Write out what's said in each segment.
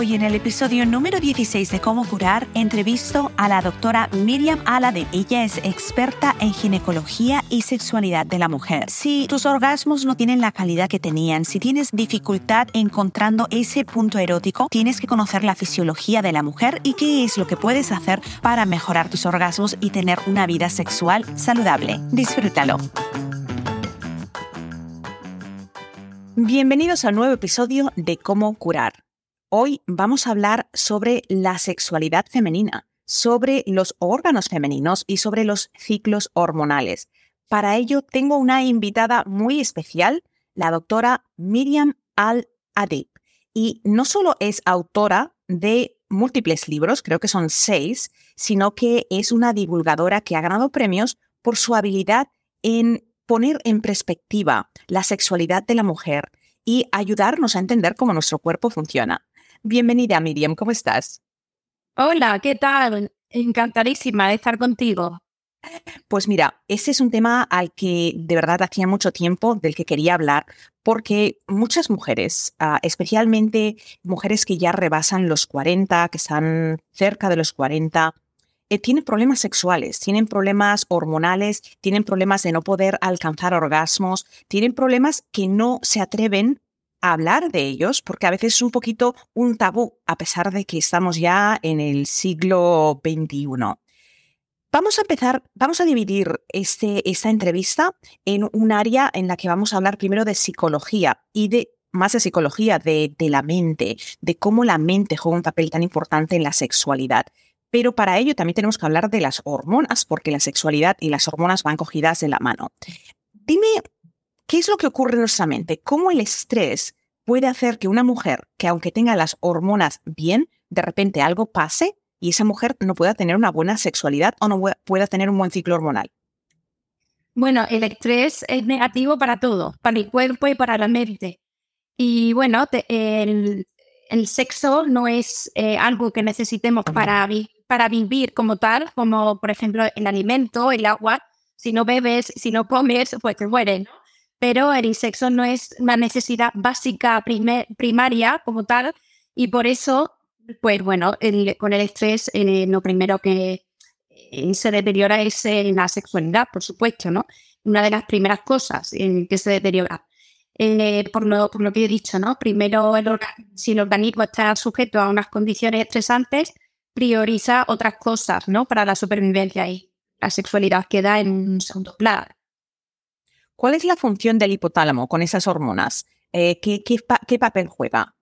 Hoy en el episodio número 16 de Cómo curar, entrevisto a la doctora Miriam Aladen. Ella es experta en ginecología y sexualidad de la mujer. Si tus orgasmos no tienen la calidad que tenían, si tienes dificultad encontrando ese punto erótico, tienes que conocer la fisiología de la mujer y qué es lo que puedes hacer para mejorar tus orgasmos y tener una vida sexual saludable. Disfrútalo. Bienvenidos a un nuevo episodio de Cómo curar. Hoy vamos a hablar sobre la sexualidad femenina, sobre los órganos femeninos y sobre los ciclos hormonales. Para ello tengo una invitada muy especial, la doctora Miriam Al-Adib. Y no solo es autora de múltiples libros, creo que son seis, sino que es una divulgadora que ha ganado premios por su habilidad en poner en perspectiva la sexualidad de la mujer y ayudarnos a entender cómo nuestro cuerpo funciona. Bienvenida, Miriam, ¿cómo estás? Hola, ¿qué tal? Encantadísima de estar contigo. Pues mira, ese es un tema al que de verdad hacía mucho tiempo del que quería hablar, porque muchas mujeres, ah, especialmente mujeres que ya rebasan los 40, que están cerca de los 40, eh, tienen problemas sexuales, tienen problemas hormonales, tienen problemas de no poder alcanzar orgasmos, tienen problemas que no se atreven hablar de ellos, porque a veces es un poquito un tabú, a pesar de que estamos ya en el siglo XXI. Vamos a empezar, vamos a dividir este, esta entrevista en un área en la que vamos a hablar primero de psicología y de más de psicología, de, de la mente, de cómo la mente juega un papel tan importante en la sexualidad. Pero para ello también tenemos que hablar de las hormonas, porque la sexualidad y las hormonas van cogidas de la mano. Dime ¿Qué es lo que ocurre en nuestra mente? ¿Cómo el estrés puede hacer que una mujer que aunque tenga las hormonas bien, de repente algo pase y esa mujer no pueda tener una buena sexualidad o no pueda tener un buen ciclo hormonal? Bueno, el estrés es negativo para todo, para el cuerpo y para la mente. Y bueno, el, sexo no es eh, algo que necesitemos para, para vivir como tal, como por ejemplo el alimento, el agua. Si no bebes, si no comes, pues te mueres. Pero el sexo no es una necesidad básica primaria como tal y por eso, pues bueno, con el estrés eh, lo primero que eh, se deteriora es eh, la sexualidad, por supuesto, ¿no? Una de las primeras cosas que se deteriora. por, lo, lo, que he dicho, ¿no? Primero, el si el organismo está sujeto a unas condiciones estresantes, prioriza otras cosas, ¿no? Para la supervivencia y la sexualidad queda en un segundo plano. ¿Cuál es la función del hipotálamo con esas hormonas? Eh, ¿qué, papel juega?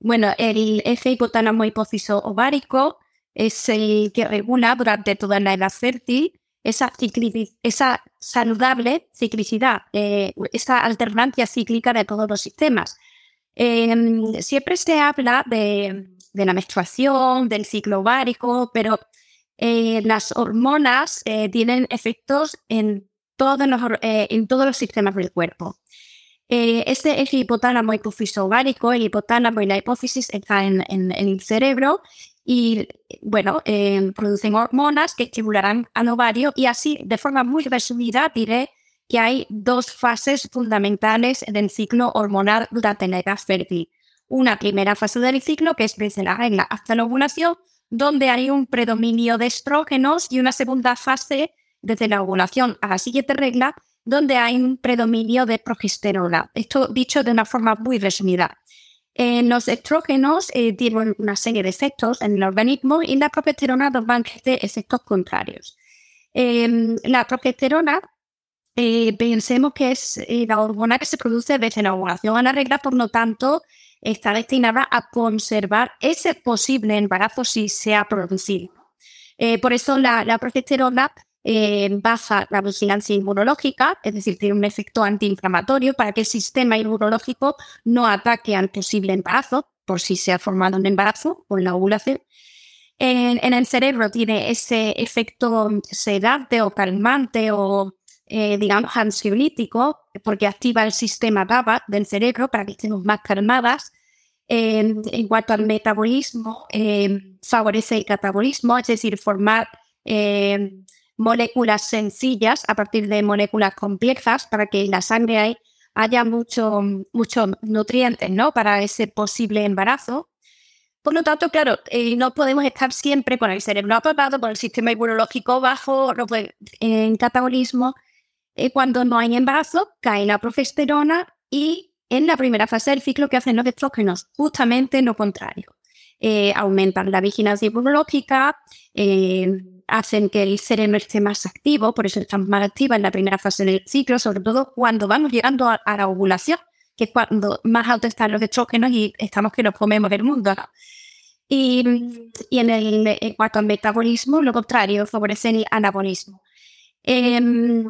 Bueno, el eje hipotálamo hipófiso ovárico es el que regula durante toda la edad fértil esa, esa saludable ciclicidad, eh, esa alternancia cíclica de todos los sistemas. Em, siempre se habla de, la menstruación, del ciclo ovárico, pero eh, las hormonas tienen efectos en eh, en todos los sistemas del cuerpo. Eh, este eje hipotálamo hipófiso ovárico, el hipotálamo y la hipófisis están en, el cerebro y, bueno, eh, producen hormonas que estimularán al ovario y así, de forma muy resumida, diré que hay dos fases fundamentales del ciclo hormonal durante la edad fértil. Una primera fase del ciclo, que es desde la regla hasta la ovulación, donde hay un predominio de estrógenos y una segunda fase desde la ovulación a la siguiente regla, donde hay un predominio de progesterona. Esto dicho de una forma muy resumida. los estrógenos eh, tienen una serie de efectos en el organismo y la progesterona nos va a efectos contrarios. Em, la progesterona, eh, pensemos que es eh, la hormona que se produce desde la ovulación a la regla, por lo tanto, está destinada a conservar ese posible embarazo si se ha producido. Por eso la progesterona eh, baja la vigilancia inmunológica, es decir, tiene un efecto antiinflamatorio para que el sistema inmunológico no ataque al posible embarazo, por si se ha formado un embarazo o en la ovulación. En, el cerebro tiene ese efecto sedante o calmante o, eh, digamos, ansiolítico, porque activa el sistema GABA del cerebro para que estemos más calmadas. en cuanto al metabolismo, eh, favorece el catabolismo, es decir, formar moléculas sencillas a partir de moléculas complejas para que en la sangre haya muchos mucho nutrientes ¿no? para ese posible embarazo. Por lo tanto, claro, eh, no podemos estar siempre con el cerebro apagado, con el sistema inmunológico bajo, en catabolismo. Eh, cuando no hay embarazo, cae la progesterona y en la primera fase del ciclo que hacen los estrógenos, justamente lo contrario. Eh, aumentan la vigilancia inmunológica, hacen que el cerebro esté más activo, por eso están más activa en la primera fase del ciclo, sobre todo cuando vamos llegando a, la ovulación, que es cuando más alto están los estrógenos y estamos que nos comemos el mundo. Y, en, el, en cuanto al metabolismo, lo contrario, favorece el anabolismo. Em,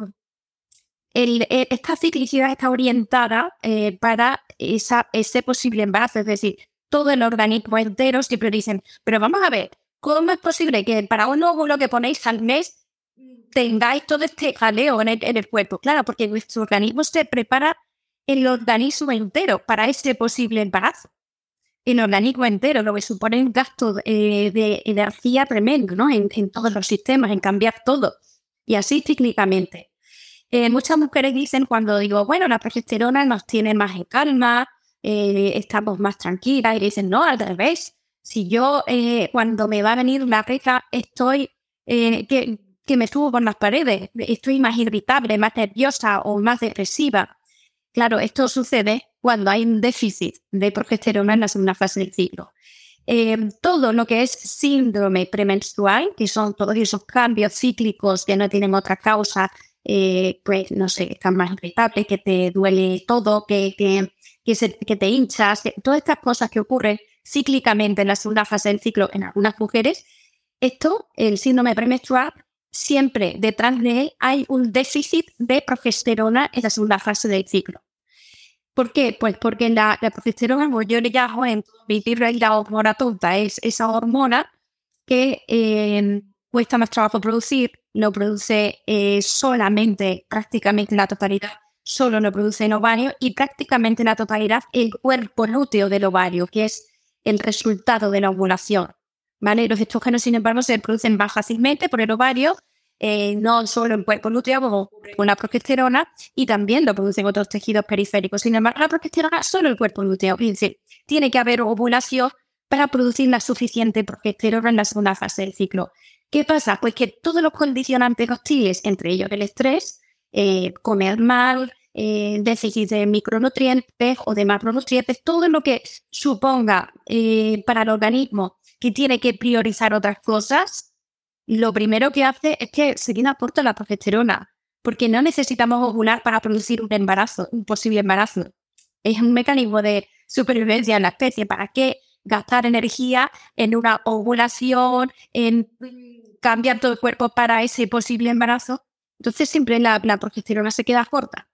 e, esta ciclicidad está orientada eh, para ese posible embarazo, es decir, todo el organismo entero siempre dicen, pero vamos a ver, ¿Cómo es posible que para un óvulo que ponéis al mes tengáis todo este jaleo en el, cuerpo? Claro, porque nuestro organismo se prepara el organismo entero para ese posible embarazo. El organismo entero, lo que supone un gasto eh, de energía tremendo ¿no? En, todos los sistemas, en cambiar todo. Y así cíclicamente. Eh, muchas mujeres dicen cuando digo, bueno, la progesterona nos tiene más en calma, eh, estamos más tranquilas, y dicen, no, al revés, si yo eh, cuando me va a venir una regla estoy eh, que, que, me subo por las paredes, estoy más irritable, más nerviosa o más depresiva. Claro, esto sucede cuando hay un déficit de progesterona en la segunda fase del ciclo. Eh, todo lo que es síndrome premenstrual, que son todos esos cambios cíclicos que no tienen otra causa, pues no sé, estás más irritable, que te duele todo, que, que, que, te hinchas, todas estas cosas que ocurren cíclicamente en la segunda fase del ciclo en algunas mujeres, esto, el síndrome premenstrual, siempre detrás de él hay un déficit de progesterona en la segunda fase del ciclo. ¿Por qué? Pues porque la, progesterona, como yo le llamo en mi libro, la hormona tonta, es esa hormona que eh, cuesta más trabajo producir, lo produce eh, solamente, prácticamente la totalidad, solo lo produce en ovario y prácticamente la totalidad el cuerpo lúteo del ovario, que es el resultado de la ovulación. ¿vale? Los estrógenos, sin embargo, se producen más fácilmente por el ovario, eh, no solo en cuerpo lúteo, como ocurre con la progesterona, y también lo producen otros tejidos periféricos. Sin embargo, la progesterona solo el cuerpo lúteo. Es decir, tiene que haber ovulación para producir la suficiente progesterona en la segunda fase del ciclo. ¿Qué pasa? Pues que todos los condicionantes hostiles, entre ellos el estrés, eh, comer mal, eh, déficit de micronutrientes o de macronutrientes, todo lo que suponga eh, para el organismo que tiene que priorizar otras cosas, lo primero que hace es que se viene aporta la progesterona, porque no necesitamos ovular para producir un embarazo, un posible embarazo. Es un mecanismo de supervivencia en la especie. ¿Para qué gastar energía en una ovulación, en cambiar todo el cuerpo para ese posible embarazo? Entonces siempre la progesterona se queda corta.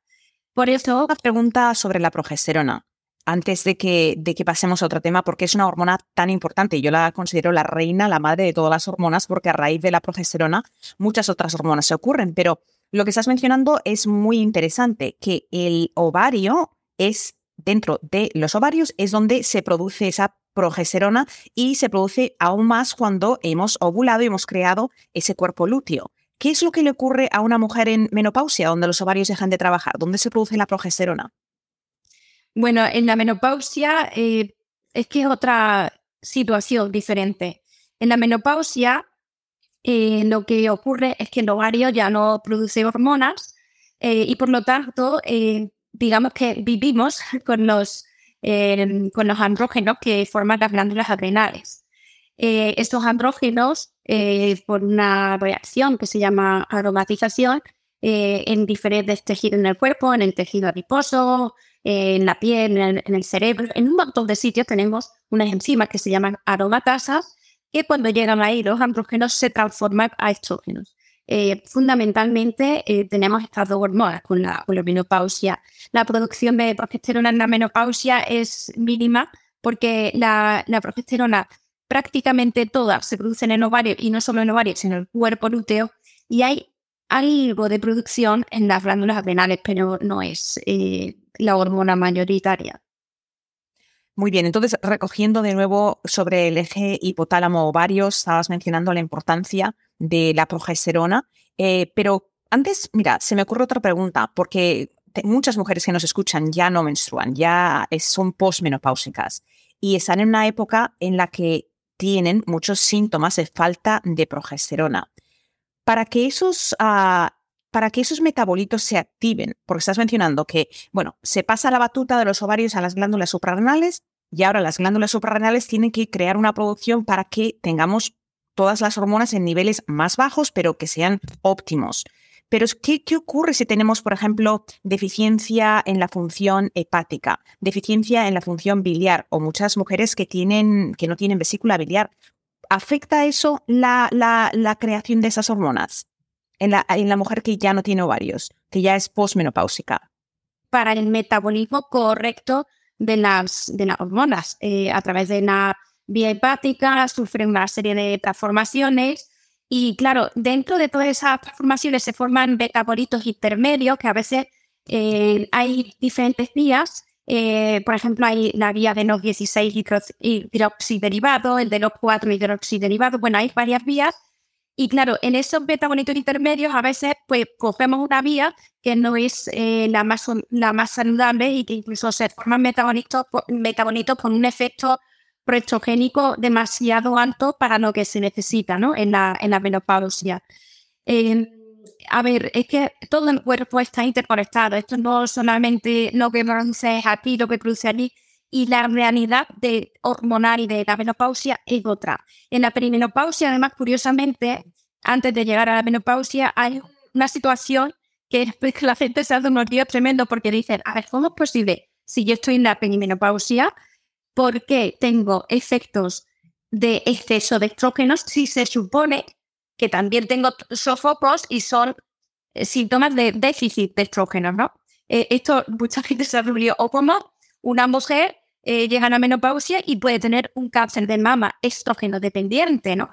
Por eso, una pregunta sobre la progesterona. Antes de que, de que pasemos a otro tema, porque es una hormona tan importante. Yo la considero la reina, la madre de todas las hormonas, porque a raíz de la progesterona muchas otras hormonas se ocurren. Pero lo que estás mencionando es muy interesante, que el ovario es dentro de los ovarios es donde se produce esa progesterona y se produce aún más cuando hemos ovulado y hemos creado ese cuerpo lúteo. ¿Qué es lo que le ocurre a una mujer en menopausia, donde los ovarios dejan de trabajar? ¿Dónde se produce la progesterona? Bueno, en la menopausia eh, es que es otra situación diferente. En la menopausia eh, lo que ocurre es que el ovario ya no produce hormonas eh, y por lo tanto, digamos que vivimos con los, con los andrógenos que forman las glándulas adrenales. Estos andrógenos eh, por una reacción que se llama aromatización eh, en diferentes tejidos en el cuerpo, en el tejido adiposo, en la piel, en el, cerebro, en un montón de sitios tenemos unas enzimas que se llaman aromatasas, que cuando llegan ahí los andrógenos se transforman a estrógenos. Eh, fundamentalmente eh, tenemos estas dos hormonas con la, menopausia. La producción de progesterona en la menopausia es mínima porque la, progesterona prácticamente toda se produce en ovario y no solo en ovario, sino en el cuerpo lúteo. Y hay algo de producción en las glándulas adrenales, pero no es eh, la hormona mayoritaria. Muy bien, entonces recogiendo de nuevo sobre el eje hipotálamo-ovario, estabas mencionando la importancia de la progesterona, eh, pero antes, mira, se me ocurre otra pregunta, porque muchas mujeres que nos escuchan ya no menstruan, ya son posmenopáusicas y están en una época en la que tienen muchos síntomas de falta de progesterona. Para que esos ah, para que esos metabolitos se activen, porque estás mencionando que, bueno, se pasa la batuta de los ovarios a las glándulas suprarrenales y ahora las glándulas suprarrenales tienen que crear una producción para que tengamos todas las hormonas en niveles más bajos, pero que sean óptimos. Pero ¿qué, ¿qué, ocurre si tenemos, por ejemplo, deficiencia en la función hepática, deficiencia en la función biliar o muchas mujeres que, tienen, que no tienen vesícula biliar? ¿Afecta eso la, la, creación de esas hormonas? en la, en la mujer que ya no tiene ovarios, que ya es posmenopáusica? Para el metabolismo correcto de las, de las hormonas, eh, a través de la vía hepática, sufren una serie de transformaciones. Y claro, dentro de todas esas transformaciones se forman metabolitos intermedios que a veces eh, hay diferentes vías. Eh, por ejemplo, hay la vía de los 16 hidroxiderivados, el de los 4 hidroxiderivados. Bueno, hay varias vías y claro, en esos metabolitos intermedios a veces pues cogemos una vía que no es eh, la, más, la más saludable y que incluso se forman metabolitos, metabolitos con un efecto proestrogénico demasiado alto para lo que se necesita ¿no? en, la, en la menopausia. Em, a ver, es que todo el cuerpo está interconectado. Esto no solamente lo que produce aquí, lo que produce allí, y la realidad de hormonal y de la menopausia es otra. En la perimenopausia, además, curiosamente, antes de llegar a la menopausia, hay una situación que, la gente se hace unos días tremendo porque dicen, a ver, ¿cómo es posible si yo estoy en la perimenopausia? ¿Por qué tengo efectos de exceso de estrógenos si se supone que también tengo sofocos y son eh, síntomas de déficit de estrógenos, ¿no? Eh, esto mucha gente se ha reunido o como una mujer eh, llega a la menopausia y puede tener un cáncer de mama estrógeno dependiente, ¿no?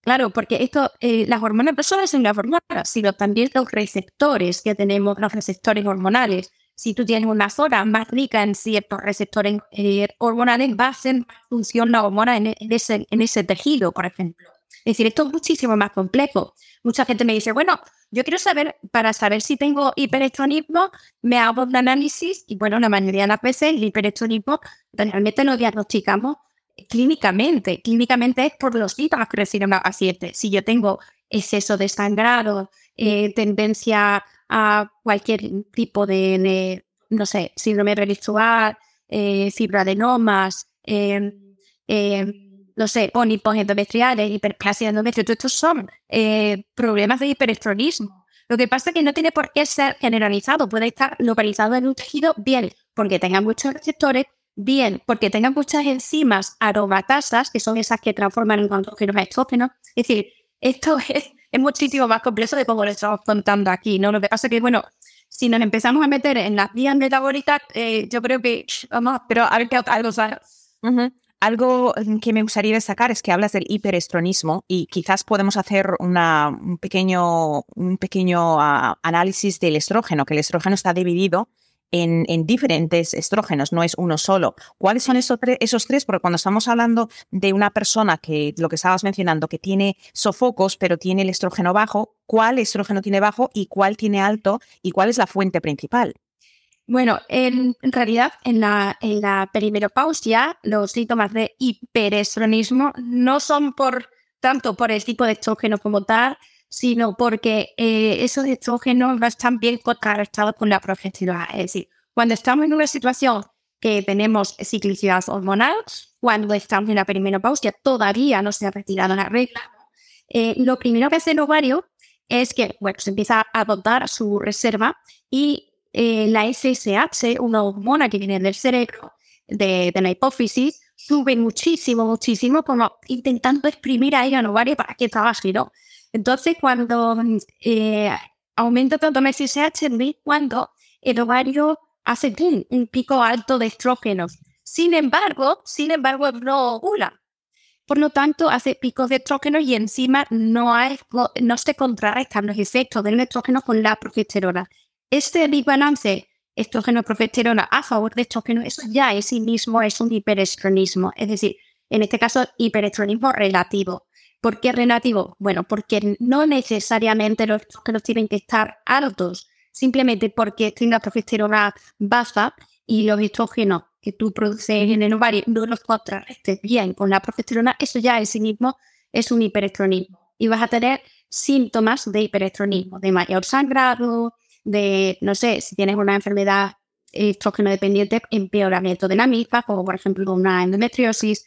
Claro, porque esto, las hormonas no solo son las hormonas, sino también los receptores que tenemos, los receptores hormonales. Si tú tienes una zona más rica en ciertos receptores eh, hormonales, va a hacer función la hormona en, ese, en ese tejido, por ejemplo. Es decir, esto es muchísimo más complejo. Mucha gente me dice, bueno, yo quiero saber, para saber si tengo hiperestronismo, me hago un análisis y bueno, la mayoría de las veces el hiperestronismo realmente lo diagnosticamos clínicamente. Clínicamente es por los síntomas que reciben los pacientes. Si yo tengo exceso de sangrado, eh, tendencia a cualquier tipo de, no sé, síndrome menstrual, eh, fibroadenomas, eh, eh no sé, pónipos endometriales, hiperplasia endometrio, todos estos son eh, problemas de hiperestronismo. Lo que pasa es que no tiene por qué ser generalizado, puede estar localizado en un tejido bien porque tenga muchos receptores, bien porque tenga muchas enzimas aromatasas, que son esas que transforman en andrógenos a estrógenos. Es decir, esto es, es muchísimo más complejo de como lo estamos contando aquí, ¿no? Lo que pasa es que, bueno, si nos empezamos a meter en las vías metabólicas, eh, yo creo que, vamos, pero a ver qué algo sale. Algo mm, que me gustaría destacar es que hablas del hiperestronismo y quizás podemos hacer un pequeño, un pequeño ah, análisis del estrógeno, que el estrógeno está dividido en, diferentes estrógenos, no es uno solo. ¿Cuáles son esos, esos tres? Porque cuando estamos hablando de una persona que, lo que estabas mencionando, que tiene sofocos, pero tiene el estrógeno bajo, ¿cuál estrógeno tiene bajo y cuál tiene alto y cuál es la fuente principal? Bueno, en, realidad en la, en la perimenopausia los síntomas de hiperestronismo no son por tanto por el tipo de estrógeno como tal, sino porque eh, esos estrógenos están bien contrarrestados con la progesterona. Es decir, cuando estamos en una situación que tenemos ciclicidad hormonal, cuando estamos en la perimenopausia todavía no se ha retirado la regla, eh, lo primero que hace el ovario es que bueno, se empieza a adoptar su reserva y eh, la SSH, una hormona que viene del cerebro, de, la hipófisis, sube muchísimo, muchísimo, como intentando exprimir ahí al ovario para que trabaje, ¿no? Entonces, cuando eh, aumenta tanto la SSH, cuando el ovario hace un pico alto de estrógenos. Sin embargo, sin embargo, no ovula. Por lo tanto, hace picos de estrógeno y encima no, no se contrarrestan los efectos del estrógeno con la progesterona. Este desbalance estrógeno-progesterona a favor de estrógeno, eso ya en sí mismo es un hiperestronismo. Es decir, en este caso, hiperestronismo relativo. ¿Por qué relativo? Bueno, porque no necesariamente los estrógenos tienen que estar altos, simplemente porque tiene la progesterona baja y los estrógenos que tú produces en el ovario no los contrarrestes bien con la progesterona, eso ya en sí mismo es un hiperestronismo. Y vas a tener síntomas de hiperestronismo, de mayor sangrado, de, no sé, si tienes una enfermedad estrógeno dependiente, empeoramiento de la misma, como por ejemplo una endometriosis.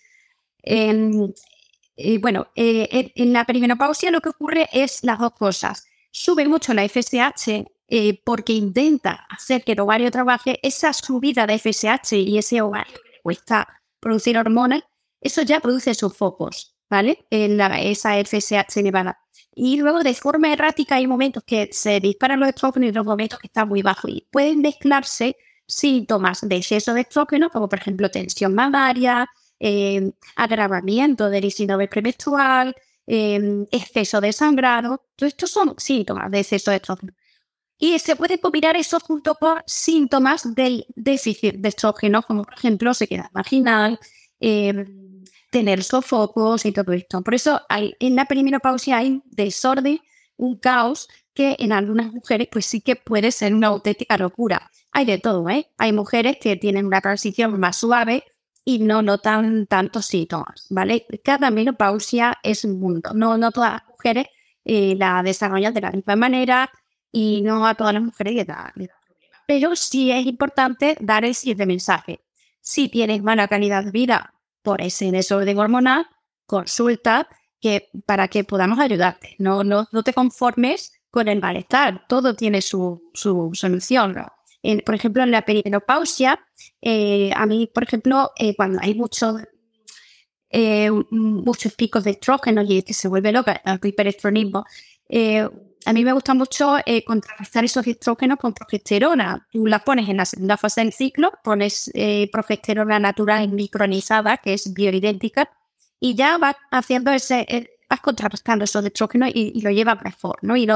Y bueno, eh, en la perimenopausia lo que ocurre es las dos cosas. Sube mucho la FSH eh, porque intenta hacer que el ovario trabaje, esa subida de FSH y ese ovario que cuesta producir hormonas, eso ya produce sus focos, ¿vale? En la, esa FSH elevada. Y luego de forma errática hay momentos que se disparan los estrógenos y otros momentos que están muy bajos. Y pueden mezclarse síntomas de exceso de estrógeno, como por ejemplo tensión mamaria, eh, agravamiento del síndrome premenstrual, eh, exceso de sangrado. Todo estos son síntomas de exceso de estrógeno. Y se puede combinar eso junto con síntomas del déficit de estrógeno, como por ejemplo sequedad vaginal, eh, tener sofocos y todo esto. Por eso hay, en la perimenopausia hay desorden, un caos que en algunas mujeres pues sí que puede ser una auténtica locura. Hay de todo, ¿eh? Hay mujeres que tienen una transición más suave y no notan tantos síntomas, ¿vale? Cada menopausia es un mundo. No, no todas las mujeres eh, la desarrollan de la misma manera, y no a todas las mujeres le da, problemas. Pero sí es importante dar el siguiente mensaje. Si tienes mala calidad de vida por ese desorden hormonal, consulta que, para que podamos ayudarte. No, no, no te conformes con el malestar. Todo tiene su, su solución. Por ejemplo, en la perimenopausia, eh, a mí, por ejemplo, eh, cuando hay muchos eh, muchos picos de estrógeno y que se vuelve loca, el hiperestronismo, a mí me gusta mucho eh, contrarrestar esos estrógenos con progesterona. Tú las pones en la segunda fase del ciclo, pones eh, progesterona natural micronizada, que es bioidéntica, y ya vas haciendo ese, eh, vas contrarrestando esos estrógenos y, lo llevas mejor, ¿no? Y,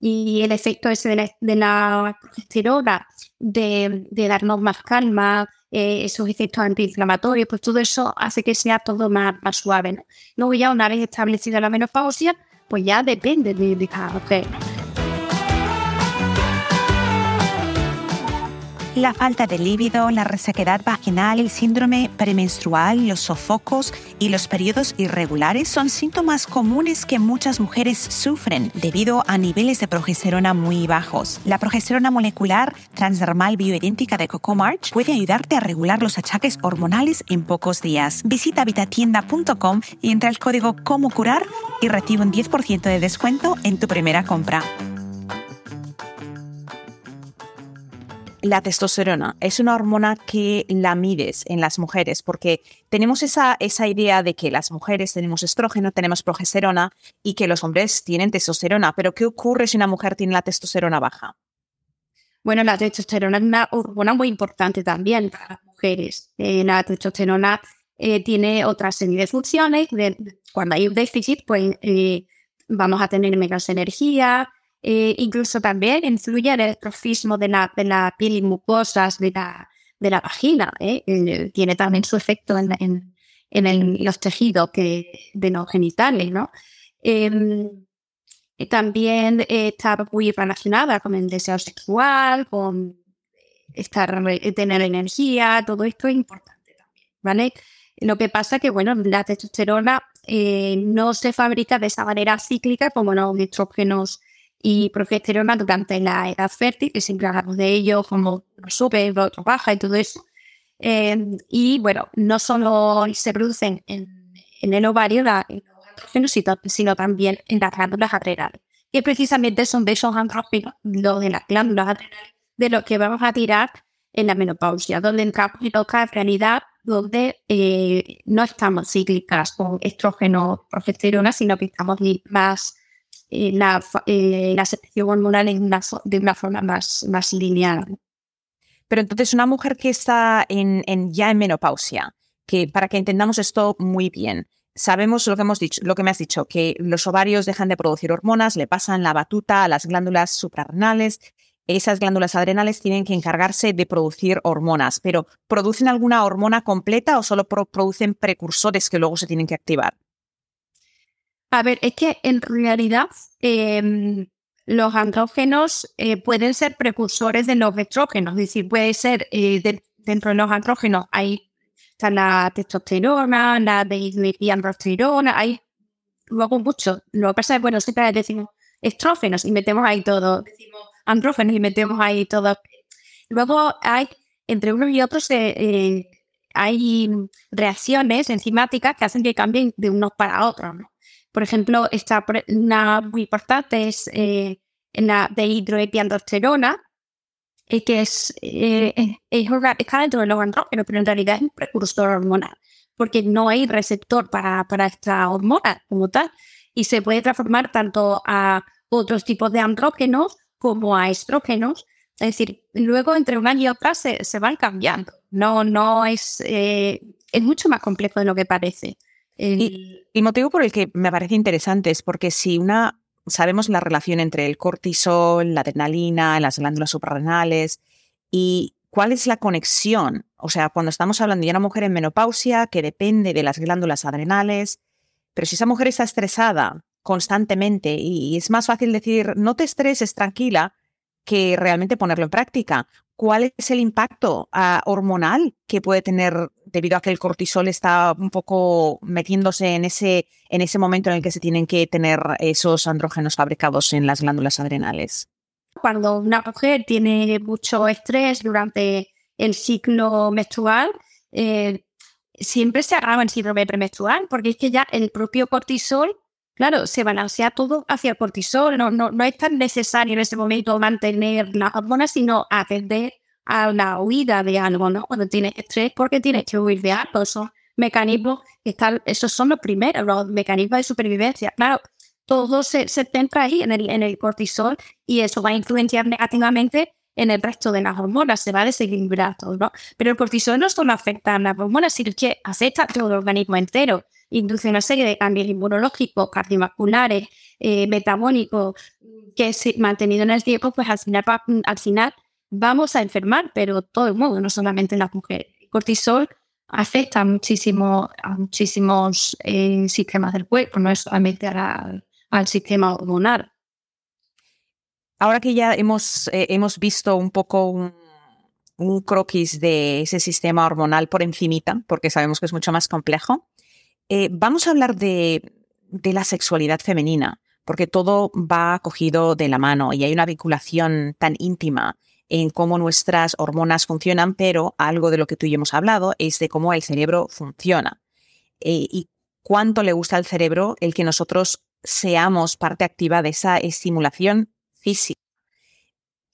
y el efecto ese de la, progesterona, de, darnos más calma, esos efectos antiinflamatorios, pues todo eso hace que sea todo más, más suave, ¿no? Luego ya una vez establecida la menopausia, pues ya depende de, cada mujer. La falta de líbido, la resequedad vaginal, el síndrome premenstrual, los sofocos y los periodos irregulares son síntomas comunes que muchas mujeres sufren debido a niveles de progesterona muy bajos. La progesterona molecular transdermal bioidéntica de Coco March puede ayudarte a regular los achaques hormonales en pocos días. Visita vitatienda.com y entra el código Cómo curar y recibe un 10% de descuento en tu primera compra. La testosterona es una hormona que la mides en las mujeres porque tenemos esa, esa idea de que las mujeres tenemos estrógeno, tenemos progesterona y que los hombres tienen testosterona. Pero ¿qué ocurre si una mujer tiene la testosterona baja? Bueno, la testosterona es una hormona muy importante también para las mujeres. Eh, la testosterona eh, tiene otra serie de funciones. cuando hay un déficit, pues eh, vamos a tener menos energía, eh, incluso también influye en el trofismo de la, de la piel y mucosas de la, de la vagina. ¿eh? Eh, tiene también su efecto en, en, los tejidos que, de los genitales. ¿no? Em, también está muy relacionada con el deseo sexual, con estar, tener energía, todo esto es importante también. ¿vale? Lo que pasa que, bueno, la testosterona no se fabrica de esa manera cíclica como los estrógenos y progesterona durante la edad fértil, que siempre hablamos de ello, como sube, otro baja y todo eso. Em, y bueno, no solo se producen en, el ovario la, sino también en las glándulas adrenales, que precisamente son de esos andrógenos, los de las glándulas adrenales, de lo que vamos a tirar en la menopausia, donde entramos en otra realidad donde eh, no estamos cíclicas con estrógeno, progesterona, sino que estamos más eh, la, eh, la secreción hormonal de una forma más, más lineal. Pero entonces una mujer que está en, en, ya en menopausia, que para que entendamos esto muy bien, sabemos lo que hemos dicho, lo que me has dicho, que los ovarios dejan de producir hormonas, le pasan la batuta a las glándulas suprarrenales. Esas glándulas adrenales tienen que encargarse de producir hormonas, pero ¿producen alguna hormona completa o solo producen precursores que luego se tienen que activar? A ver, es que en realidad em, los andrógenos eh, pueden ser precursores de los estrógenos, es decir, puede ser eh, dentro de los andrógenos hay está la testosterona, la androsterona, hay luego mucho. Lo que pasa es, bueno, siempre decimos estrógenos y metemos ahí todo, decimos andrógenos y metemos ahí todo. Luego hay, entre unos y otros, eh, hay reacciones enzimáticas que hacen que cambien de unos para otros. Por ejemplo, esta, una muy importante es eh, la dehidroepiandrosterona, eh, que es, eh, es, está dentro de los andrógenos, pero en realidad es un precursor hormonal, porque no hay receptor para, para esta hormona como tal, y se puede transformar tanto a otros tipos de andrógenos como a estrógenos. Es decir, luego entre un año y otro se, se van cambiando. No, no es, eh, es mucho más complejo de lo que parece. Y el motivo por el que me parece interesante es porque si una sabemos la relación entre el cortisol, la adrenalina, las glándulas suprarrenales y cuál es la conexión. O sea, cuando estamos hablando de una mujer en menopausia que depende de las glándulas adrenales, pero si esa mujer está estresada constantemente y es más fácil decir no te estreses, tranquila, que realmente ponerlo en práctica. ¿Cuál es el impacto ah, hormonal que puede tener debido a que el cortisol está un poco metiéndose en ese, en ese momento en el que se tienen que tener esos andrógenos fabricados en las glándulas adrenales? Cuando una mujer tiene mucho estrés durante el ciclo menstrual, eh, siempre se agrava el síndrome premenstrual, porque es que ya el propio cortisol, claro, se balancea todo hacia el cortisol. No, no, no es tan necesario en ese momento mantener las hormonas, sino atender a la huida de algo, ¿no? Cuando tienes estrés, porque tienes que huir de algo. Esos mecanismos, están, esos son los primeros, los mecanismos de supervivencia. Claro, todo se, se centra ahí en el, en el cortisol y eso va a influenciar negativamente en el resto de las hormonas, se va a desequilibrar todo, ¿no? Pero el cortisol no solo afecta a las hormonas, sino que afecta a todo el organismo entero, induce una serie de cambios inmunológicos, cardiovasculares, eh, metabólicos, que si mantenido en el tiempo, pues al final, al final vamos a enfermar, pero todo el mundo, no solamente las mujeres. El cortisol afecta muchísimo, a muchísimos eh, sistemas del cuerpo, no es solamente al sistema hormonal. Ahora que ya hemos, eh, hemos visto un poco un, croquis de ese sistema hormonal por encimita, porque sabemos que es mucho más complejo, eh, vamos a hablar de, la sexualidad femenina, porque todo va cogido de la mano y hay una vinculación tan íntima en cómo nuestras hormonas funcionan, pero algo de lo que tú y yo hemos hablado es de cómo el cerebro funciona eh, y cuánto le gusta al cerebro el que nosotros seamos parte activa de esa estimulación física.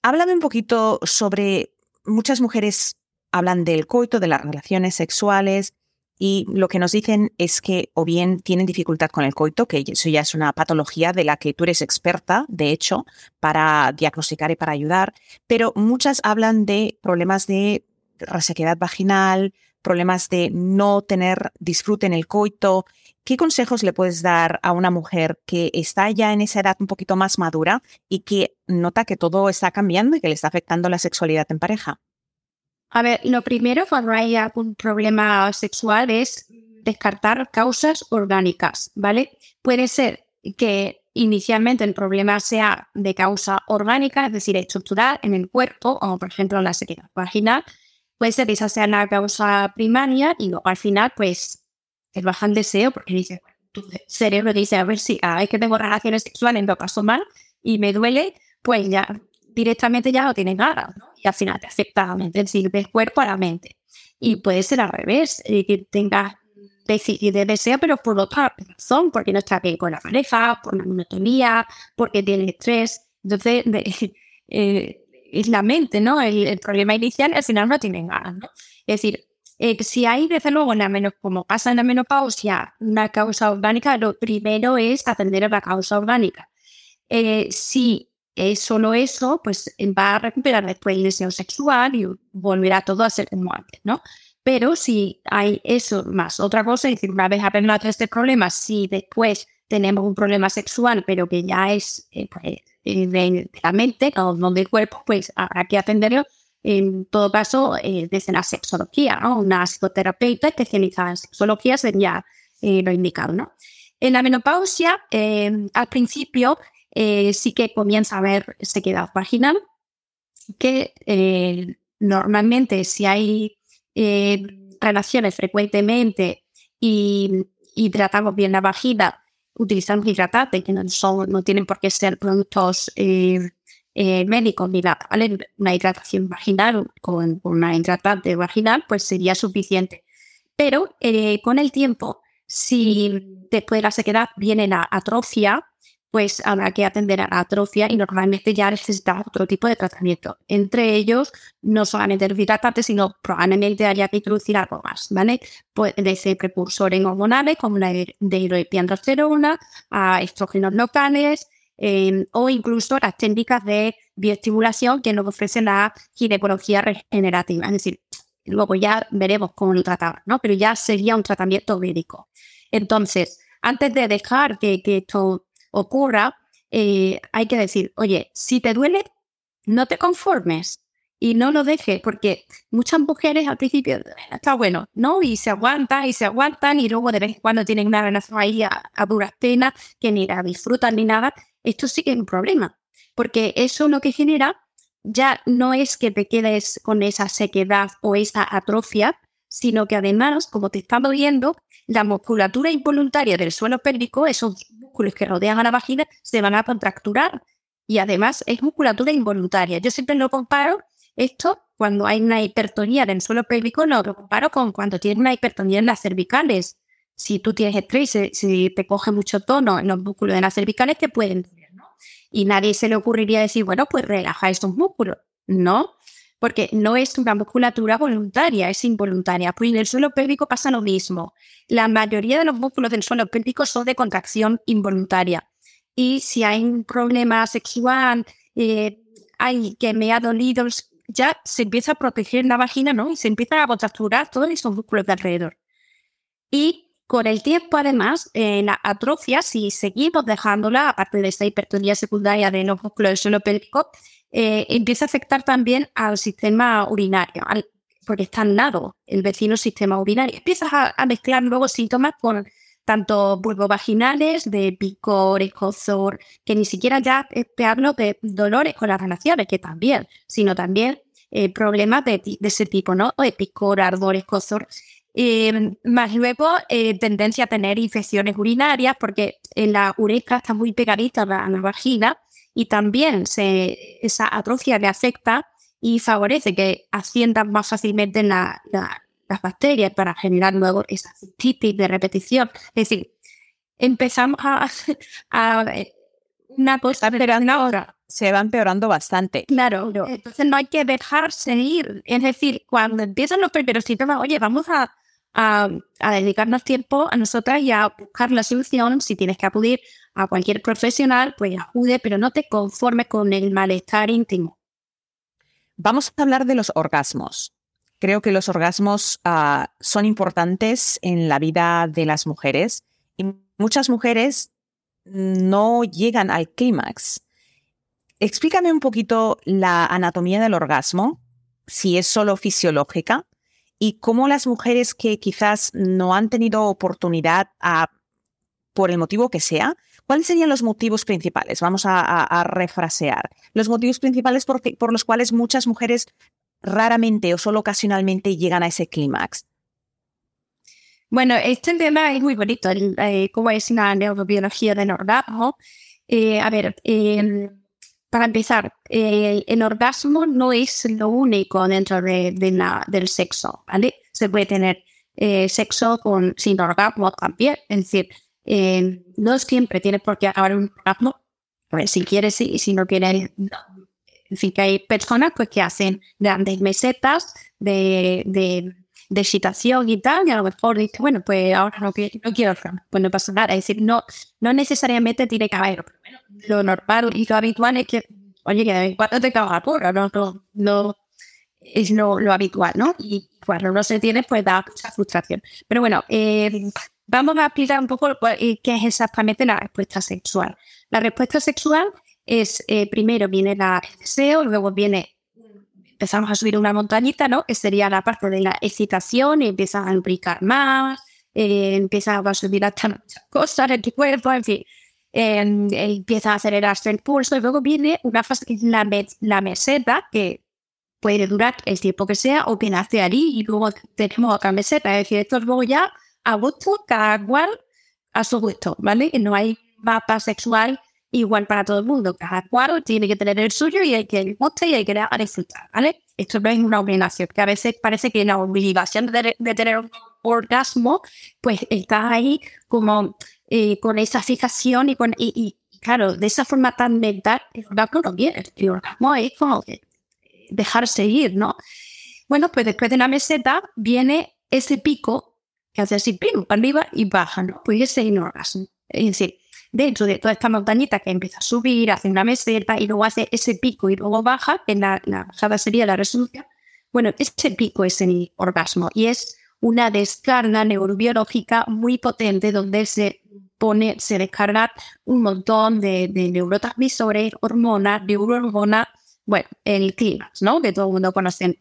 Háblame un poquito sobre, muchas mujeres hablan del coito, de las relaciones sexuales, y lo que nos dicen es que o bien tienen dificultad con el coito, que eso ya es una patología de la que tú eres experta, de hecho, para diagnosticar y para ayudar, pero muchas hablan de problemas de resequedad vaginal, problemas de no tener disfrute en el coito. ¿Qué consejos le puedes dar a una mujer que está ya en esa edad un poquito más madura y que nota que todo está cambiando y que le está afectando la sexualidad en pareja? A ver, lo primero cuando hay algún problema sexual es descartar causas orgánicas, ¿vale? Puede ser que inicialmente el problema sea de causa orgánica, es decir, estructural en el cuerpo, como por ejemplo la sequedad vaginal. Puede ser que esa sea la causa primaria y luego al final, pues, el baja el deseo porque dice, tu cerebro dice, a ver si ah, es que tengo relaciones sexuales, lo paso mal y me duele, pues ya directamente ya no tiene nada, ¿no? Al final te afecta del cuerpo a la mente. Y puede ser al revés, que tengas déficit de deseo, pero por otra razón, porque no está bien con la pareja, por la monotonía, porque tiene estrés. Entonces, eh, es la mente, ¿no? El, problema inicial al final no tienen ganas. Es decir, eh, si hay, desde luego, en la menos, como pasa en la menopausia, una causa orgánica, lo primero es atender a la causa orgánica. Eh, si es solo eso, pues va a recuperar después el deseo sexual y volverá todo a ser como antes, ¿no? Pero si hay eso más otra cosa, es decir, una vez aprendido este problema, si después tenemos un problema sexual, pero que ya es eh, pues, eh, de, la mente o no del cuerpo, pues habrá que atenderlo en todo caso eh, desde la sexología, ¿no? Una psicoterapeuta especializada en sexología sería lo indicado, ¿no? En la menopausia, al principio sí que comienza a haber sequedad vaginal, que normalmente si hay relaciones frecuentemente y, tratamos bien la vagina, utilizando hidratantes, que no, son, no tienen por qué ser productos eh, eh, médicos ni nada, Una hidratación vaginal con, una hidratante vaginal, pues sería suficiente. Pero eh, con el tiempo, si después de la sequedad viene la atrofia, pues habrá que atender a la atrofia y normalmente ya necesita otro tipo de tratamiento. Entre ellos, no solamente los hidratantes, sino probablemente haya que introducir algo más, ¿vale? Pues desde precursores hormonales como la de hidroepiandrosterona, a estrógenos locales, em, o incluso las técnicas de bioestimulación que nos ofrece la ginecología regenerativa. Es decir, luego ya veremos cómo lo tratamos, ¿no? Pero ya sería un tratamiento médico. Entonces, antes de dejar que, que esto ocurra, eh, hay que decir, oye, si te duele, no te conformes y no lo dejes, porque muchas mujeres al principio está bueno, ¿no? Y se aguantan y se aguantan y luego de vez en cuando tienen una relación ahí a, duras penas que ni la disfrutan ni nada. Esto sí que es un problema, porque eso lo que genera ya no es que te quedes con esa sequedad o esa atrofia, sino que además, como te estamos viendo, la musculatura involuntaria del suelo pélvico, esos músculos que rodean a la vagina, se van a contracturar. Y además es musculatura involuntaria. Yo siempre lo comparo esto cuando hay una hipertonía del suelo pélvico, lo comparo con cuando tienes una hipertonía en las cervicales. Si tú tienes estrés, si te coge mucho tono en los músculos de las cervicales, te pueden doler, ¿no? Y nadie se le ocurriría decir, bueno, pues relaja estos músculos. No, porque no es una musculatura voluntaria, es involuntaria. Pues en el suelo pélvico pasa lo mismo. La mayoría de los músculos del suelo pélvico son de contracción involuntaria. Y si hay un problema sexual, eh, que me ha dolido, ya se empieza a proteger la vagina, ¿no? Y se empiezan a contracturar todos esos músculos de alrededor. Y con el tiempo, además, en la atrofia, si seguimos dejándola, aparte de esta hipertonía secundaria de los músculos del suelo pélvico, eh, empieza a afectar también al sistema urinario, porque está al lado el vecino sistema urinario. Empiezas a, mezclar luego síntomas con tanto vaginales, de picor, escozor, que ni siquiera ya te hablo de dolores con las relaciones, que también, sino también eh, problemas de, ese tipo, ¿no? De picor, ardor, escozor. Eh, más luego, tendencia a tener infecciones urinarias, porque en la uretra está muy pegadita a la vagina y también se, esa atrofia le afecta y favorece que asciendan más fácilmente las bacterias para generar luego esa cistitis de repetición. Es decir, empezamos a, una cosa ahora se va empeorando bastante. Claro, entonces no hay que dejarse ir. Es decir, cuando empiezan los primeros síntomas, oye, vamos a, a, dedicarnos tiempo a nosotras y a buscar la solución si tienes que acudir a cualquier profesional, pues acude, pero no te conformes con el malestar íntimo. Vamos a hablar de los orgasmos. Creo que los orgasmos ah, son importantes en la vida de las mujeres y muchas mujeres no llegan al clímax. Explícame un poquito la anatomía del orgasmo, si es solo fisiológica, y cómo las mujeres que quizás no han tenido oportunidad a, por el motivo que sea, ¿Cuáles serían los motivos principales? Vamos a, refrasear. Los motivos principales por, por los cuales muchas mujeres raramente o solo ocasionalmente llegan a ese clímax. Bueno, este tema es muy bonito, eh, como es la neurobiología del orgasmo. Eh, a ver, em, para empezar, el orgasmo no es lo único dentro de, del sexo, ¿vale? Se puede tener eh, sexo con, sin orgasmo también, es decir, eh, no siempre tienes por qué acabar un orgasmo. Pues si quieres, sí, y si no quieres, en fin, que hay personas pues, que hacen grandes mesetas de, de, de excitación y tal, y a lo mejor dice, bueno, pues ahora no, no quiero pues no pasa nada. Es decir, no, no necesariamente tiene que haber, lo normal y lo habitual es que, oye, que cuando te cagas porra, no, no, no es lo, lo, habitual, ¿no? Y cuando no se tiene, pues da mucha frustración. Pero bueno, eh, vamos a explicar un poco qué es exactamente la respuesta sexual. La respuesta sexual es, eh, primero viene el deseo, luego viene, empezamos a subir una montañita, ¿no? Que sería la parte de la excitación, y empieza a lubricar más, eh, empieza a subir hasta muchas cosas en tu cuerpo, en fin. empieza a acelerarse el pulso y luego viene una fase que es la, meseta, que puede durar el tiempo que sea o que nace allí y luego tenemos otra meseta. Es decir, esto es luego ya a gusto, cada cual a su gusto, ¿vale? No hay mapa sexual igual para todo el mundo. Cada cual tiene que tener el suyo y hay que guste y hay que disfrutar, ¿vale? Esto no es una obligación, que a veces parece que la obligación de, tener un orgasmo, pues está ahí como eh, con esa fijación y con y, claro, de esa forma tan mental, el orgasmo no viene, el orgasmo es como dejar seguir, ¿no? Bueno, pues después de la meseta viene ese pico que hace así, pim, para arriba y baja, ¿no? Pues ese es el orgasmo. Es decir, dentro de toda esta montañita que empieza a subir, hace una meseta y luego hace ese pico y luego baja, en la, bajada sería la resolución. Bueno, este pico es el orgasmo y es una descarga neurobiológica muy potente donde se pone, se descarga un montón de, de neurotransmisores, hormonas, neurohormonas, bueno, el clímax, ¿no? Que todo el mundo conoce.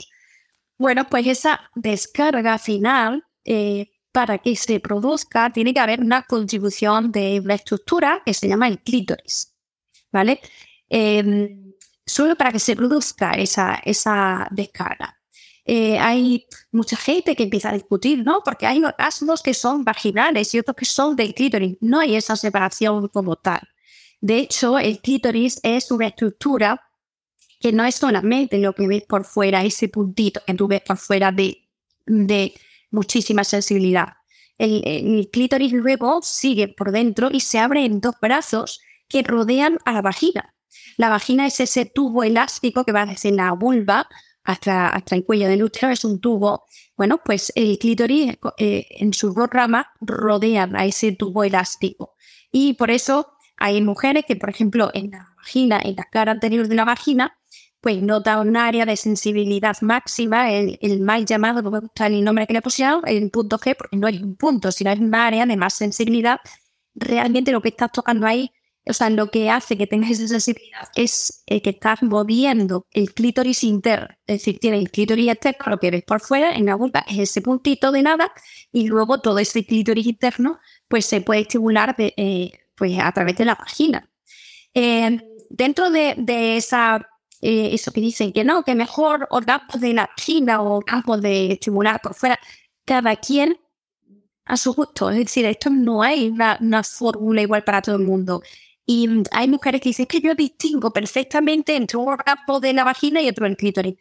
Bueno, pues esa descarga final eh, para que se produzca, tiene que haber una contribución de una estructura que se llama el clítoris, ¿vale? Em, solo para que se produzca esa, esa descarga. Eh, hay mucha gente que empieza a discutir, ¿no? Porque hay orgasmos que son vaginales y otros que son del clítoris. No hay esa separación como tal. De hecho, el clítoris es una estructura que no es solamente lo que ves por fuera, ese puntito que tú ves por fuera de, de muchísima sensibilidad. El, clítoris luego sigue por dentro y se abre en dos brazos que rodean a la vagina. La vagina es ese tubo elástico que va desde la vulva hasta, hasta el cuello del útero, es un tubo. Bueno, pues el clítoris eh, en su rama rodea a ese tubo elástico. Y por eso hay mujeres que, por ejemplo, en la vagina, en la cara anterior de la vagina, pues nota un área de sensibilidad máxima, el, el mal llamado, no me gusta el nombre que le pusieron, el punto G, porque no hay un punto, sino es un área de más sensibilidad. Realmente lo que estás tocando ahí, o sea, lo que hace que tengas esa sensibilidad es que estás moviendo el clítoris interno. Es decir, tiene el clítoris externo, lo que ves por fuera, en la vulva es ese puntito de nada, y luego todo ese clítoris interno, pues se puede estimular eh, pues, a través de la vagina. Eh, dentro de, de esa eh, eso que dicen que no, que mejor orgasmo de la china o orgasmo de estimular por fuera, cada quien a su gusto. Es decir, esto no hay una, fórmula igual para todo el mundo. Y hay mujeres que dicen que yo distingo perfectamente entre un orgasmo de la vagina y otro del clítoris.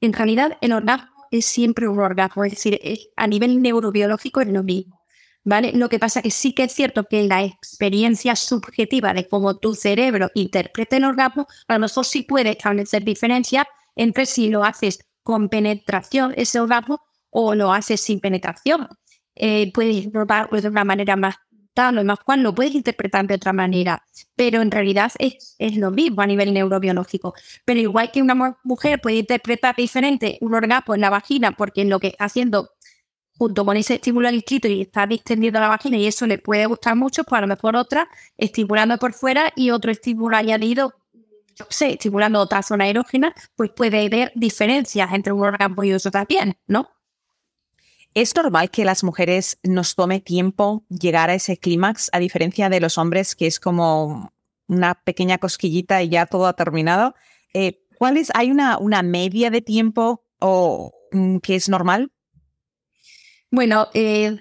En realidad, el orgasmo es siempre un orgasmo, es decir, a nivel neurobiológico es lo mismo. ¿Vale? Lo que pasa que sí que es cierto que la experiencia subjetiva de cómo tu cerebro interpreta el orgasmo, a lo mejor sí puede establecer diferencia entre si lo haces con penetración, ese orgasmo, o lo haces sin penetración. Eh, puedes interpretarlo de una manera más tal o más cual, lo puedes interpretar de otra manera, pero en realidad es, es lo mismo a nivel neurobiológico. Pero igual que una mujer puede interpretar diferente un orgasmo en la vagina porque lo que está haciendo junto con ese estímulo al y está distendiendo la vagina y eso le puede gustar mucho, pues a lo mejor otra estimulando por fuera y otro estímulo añadido, yo sé, estimulando otra zona erógena, pues puede haber diferencias entre un orgasmo y otro también, ¿no? ¿Es normal que las mujeres nos tome tiempo llegar a ese clímax, a diferencia de los hombres, que es como una pequeña cosquillita y ya todo ha terminado? Eh, ¿Cuál es? ¿Hay una, una media de tiempo o mm, que es normal? Bueno, eh,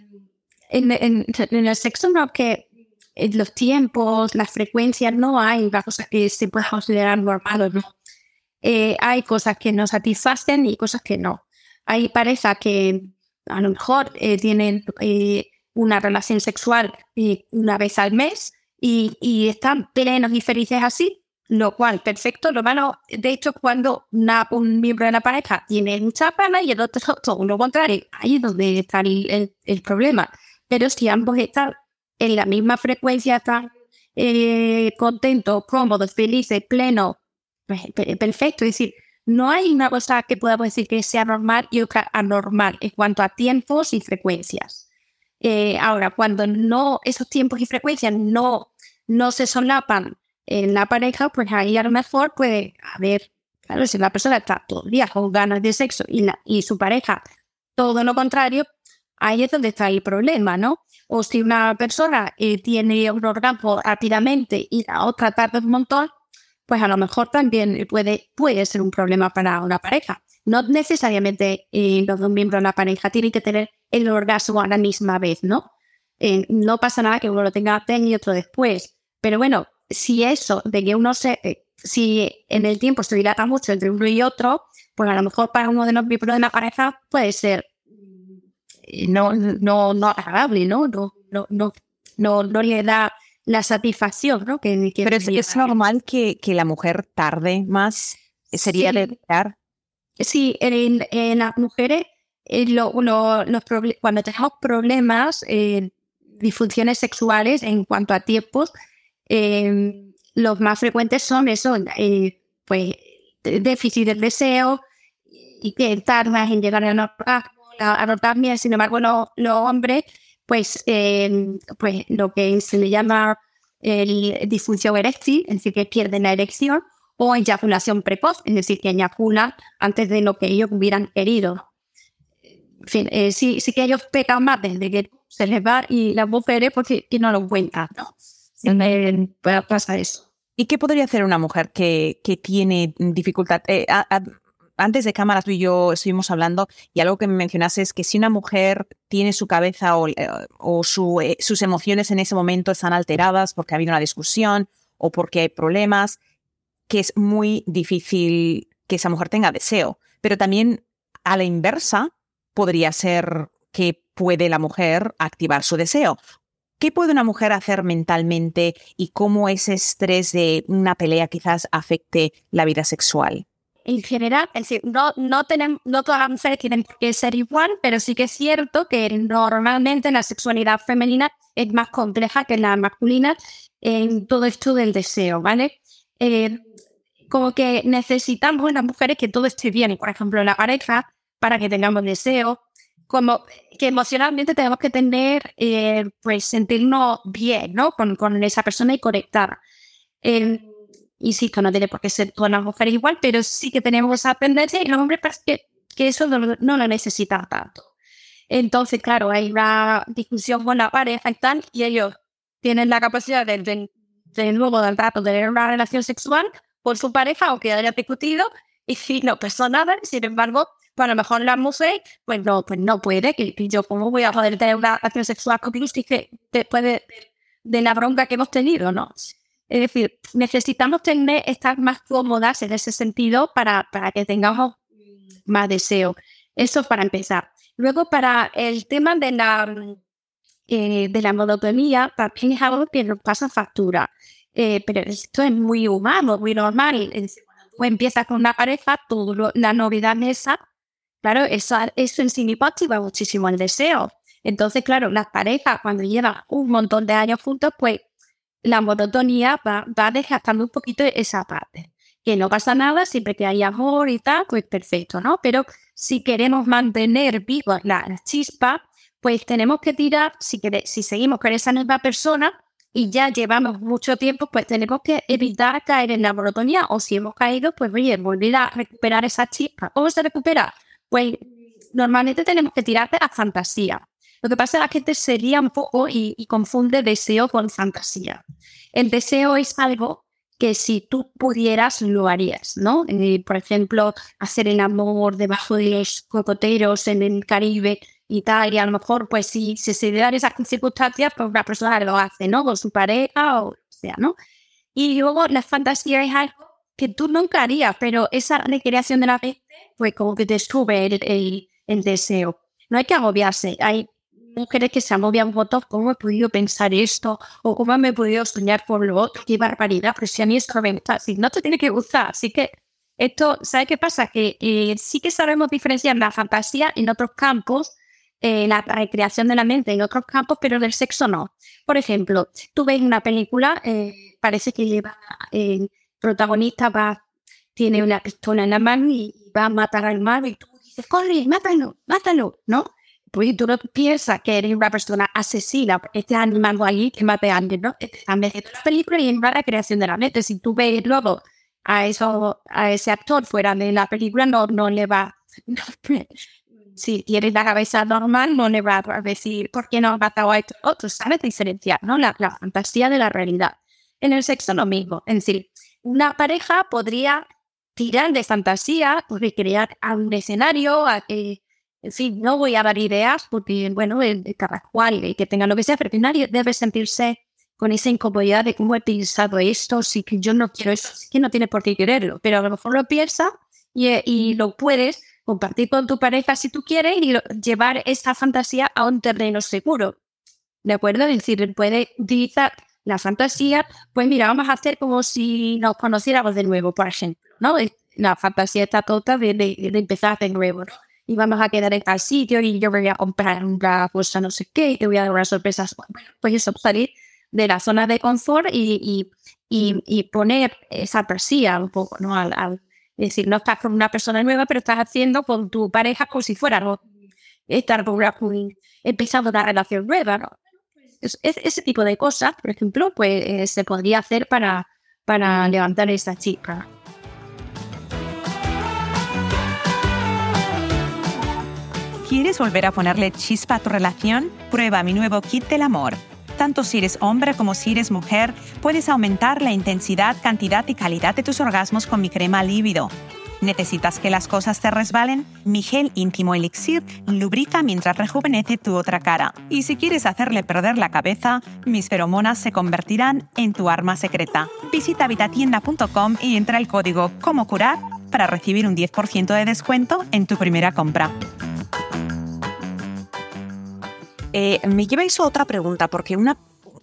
en, el sexo no que los tiempos, las frecuencias, no hay una cosa que se pueda considerar normal o no. Eh, hay cosas que nos satisfacen y cosas que no. Hay parejas que a lo mejor eh, tienen una relación sexual una vez al mes y están plenos y felices así. Lo cual, perfecto, lo malo, de hecho, cuando un miembro de la pareja tiene mucha pena y el otro todo lo contrario, ahí es donde está el, problema. Pero si ambos están en la misma frecuencia, están eh, contentos, cómodos, felices, plenos, pues, perfecto. Es decir, no hay una cosa que podamos decir que sea normal y otra anormal en cuanto a tiempos y frecuencias. Eh, ahora, cuando no, esos tiempos y frecuencias no, no se solapan en la pareja, pues ahí a lo mejor puede haber, claro, si la persona está todo el día con ganas de sexo y, la, y su pareja todo lo contrario, ahí es donde está el problema, ¿no? O si una persona eh, tiene un orgasmo rápidamente y la otra tarda un montón, pues a lo mejor también puede, puede ser un problema para una pareja. No necesariamente eh, los dos miembros de la pareja tienen que tener el orgasmo a la misma vez, ¿no? Eh, no pasa nada que uno lo tenga antes y otro después. Pero bueno, si eso de que uno se, eh, si en el tiempo se dilata mucho entre uno y otro, pues a lo mejor para uno de los miembros de la pareja puede ser eh, no, no, no agradable, ¿no? No, no, no, no, no le da la satisfacción, ¿no? Que, Pero es, normal que, que, la mujer tarde más, sería sí. Sí, en, en, las mujeres, eh, lo, lo, los cuando tenemos problemas, eh, disfunciones sexuales en cuanto a tiempos, eh, los más frecuentes son eso, eh, pues déficit del deseo y que tardas en llegar al orgasmo, la sin embargo los, hombres, pues, eh, pues lo que se le llama disfunción eréctil, es decir, que pierden la erección, o eyaculación precoz, es decir, que eyaculan antes de lo que ellos hubieran querido. En fin, sí, sí que ellos pecan más desde que se les va y las mujeres porque que no lo cuentan, ¿no? Pasa eso. ¿Y qué podría hacer una mujer que, que tiene dificultad? Eh, antes de cámara tú y yo estuvimos hablando y algo que me mencionaste es que si una mujer tiene su cabeza o, eh, o su, eh, sus emociones en ese momento están alteradas porque ha habido una discusión o porque hay problemas, que es muy difícil que esa mujer tenga deseo. Pero también a la inversa podría ser que puede la mujer activar su deseo. ¿Qué puede una mujer hacer mentalmente y cómo ese estrés de una pelea quizás afecte la vida sexual? En general, no, todas las mujeres tienen que ser igual, pero sí que es cierto que normalmente la sexualidad femenina es más compleja que la masculina en todo esto del deseo, ¿vale? Eh, como que necesitamos las mujeres que todo esté bien, por ejemplo, la pareja, para que tengamos deseo, como que emocionalmente tenemos que tener, eh, pues sentirnos bien, ¿no? Con, esa persona y conectar. Insisto, no tiene por qué ser todas las mujeres igual, pero sí que tenemos esa tendencia y los hombres parece que, que eso no, lo necesitan tanto. Entonces, claro, hay una discusión con la pareja y tal, y ellos tienen la capacidad de, nuevo del rato tener una relación sexual con su pareja, aunque haya discutido, y si no pasó nada, sin embargo, a lo mejor la mujer, pues no, pues no puede, que, yo cómo voy a poder tener una relación sexual con que después de, de, la bronca que hemos tenido, ¿no? Es decir, necesitamos tener, estar más cómodas en ese sentido para, para que tengamos más deseo. Eso para empezar. Luego, para el tema de la, eh, de la monotonía, también es algo que nos pasa factura. Eh, pero esto es muy humano, muy normal. Cuando empiezas con una pareja, todo la novedad esa Claro, eso, en sí activa muchísimo el deseo. Entonces, claro, las parejas cuando llevan un montón de años juntos, pues la monotonía va, va desgastando un poquito esa parte. Que no pasa nada, siempre que hay amor y tal, pues perfecto, ¿no? Pero si queremos mantener viva la, chispa, pues tenemos que tirar, si, si seguimos con esa misma persona y ya llevamos mucho tiempo, pues tenemos que evitar caer en la monotonía o si hemos caído, pues oye, volver a recuperar esa chispa. ¿Cómo se recupera? Pues normalmente tenemos que tirar de la fantasía. Lo que pasa es que la gente se un poco y, confunde deseo con fantasía. El deseo es algo que si tú pudieras lo harías, ¿no? Eh, por ejemplo, hacer el amor debajo de los cocoteros en el Caribe y tal, y a lo mejor, pues si, se dan esas circunstancias, pues una persona lo hace, ¿no? Con su pareja o sea, ¿no? Y luego la fantasía es algo que tú nunca harías, pero esa recreación de la mente, pues como que te sube el, el, deseo. No hay que agobiarse, hay mujeres que se agobian montón, ¿cómo he podido pensar esto? O cómo me he podido soñar por lo otro, qué barbaridad, pero si a mí esto me gusta, si no te tiene que gustar, así que esto, ¿sabes qué pasa? Que eh, sí que sabemos diferenciar la fantasía en otros campos, eh, la recreación de la mente en otros campos, pero del sexo no. Por ejemplo, tú ves una película, eh, parece que lleva, el protagonista va, tiene una pistola en la mano y va a matar al malo y tú dices, corre, mátalo, mátalo, ¿no? Pues tú no piensas que eres una persona asesina, este animando allí que mate a alguien, ¿no? Están viendo la película y en la recreación de la mente. Si tú ves luego a, eso, a ese actor fuera de la película, no, no le va. si tiene la cabeza normal, no le va a decir, ¿por qué no ha matado a otros? ¿Sabes diferenciar, no? La, la fantasía de la realidad. En el sexo, lo mismo. Es decir, una pareja podría tirar de fantasía, pues, crear un escenario, que Sí, no voy a dar ideas porque, bueno, cada cual que tenga lo que sea, pero nadie debe sentirse con esa incomodidad de cómo he pensado esto, si que yo no quiero eso, que no tiene por qué quererlo, pero a lo mejor lo piensa y, y lo puedes compartir con tu pareja si tú quieres y llevar esa fantasía a un terreno seguro. ¿De acuerdo? Es decir, puede utilizar la fantasía, pues mira, vamos a hacer como si nos conociéramos de nuevo, por ejemplo, ¿no? La fantasía está toda de, de empezar de nuevo, ¿no? y vamos a quedar en tal sitio y yo voy a comprar una cosa no sé qué y te voy a dar unas sorpresas. Bueno, pues eso, salir de la zona de confort y, y, y, poner esa persía un poco, ¿no? Al, es decir, no estás con una persona nueva, pero estás haciendo con tu pareja como si fuera ¿no? estar con una, empezando una relación nueva, ¿no? Es, ese tipo de cosas, por ejemplo, pues eh, se podría hacer para, para levantar esa chica. ¿Quieres volver a ponerle chispa a tu relación? Prueba mi nuevo kit del amor. Tanto si eres hombre como si eres mujer, puedes aumentar la intensidad, cantidad y calidad de tus orgasmos con mi crema lívido. ¿Necesitas que las cosas te resbalen? Mi gel íntimo elixir lubrica mientras rejuvenece tu otra cara. Y si quieres hacerle perder la cabeza, mis feromonas se convertirán en tu arma secreta. Visita vitatienda.com y entra el código Como Curar para recibir un 10% de descuento en tu primera compra. Eh, me lleváis a otra pregunta, porque una,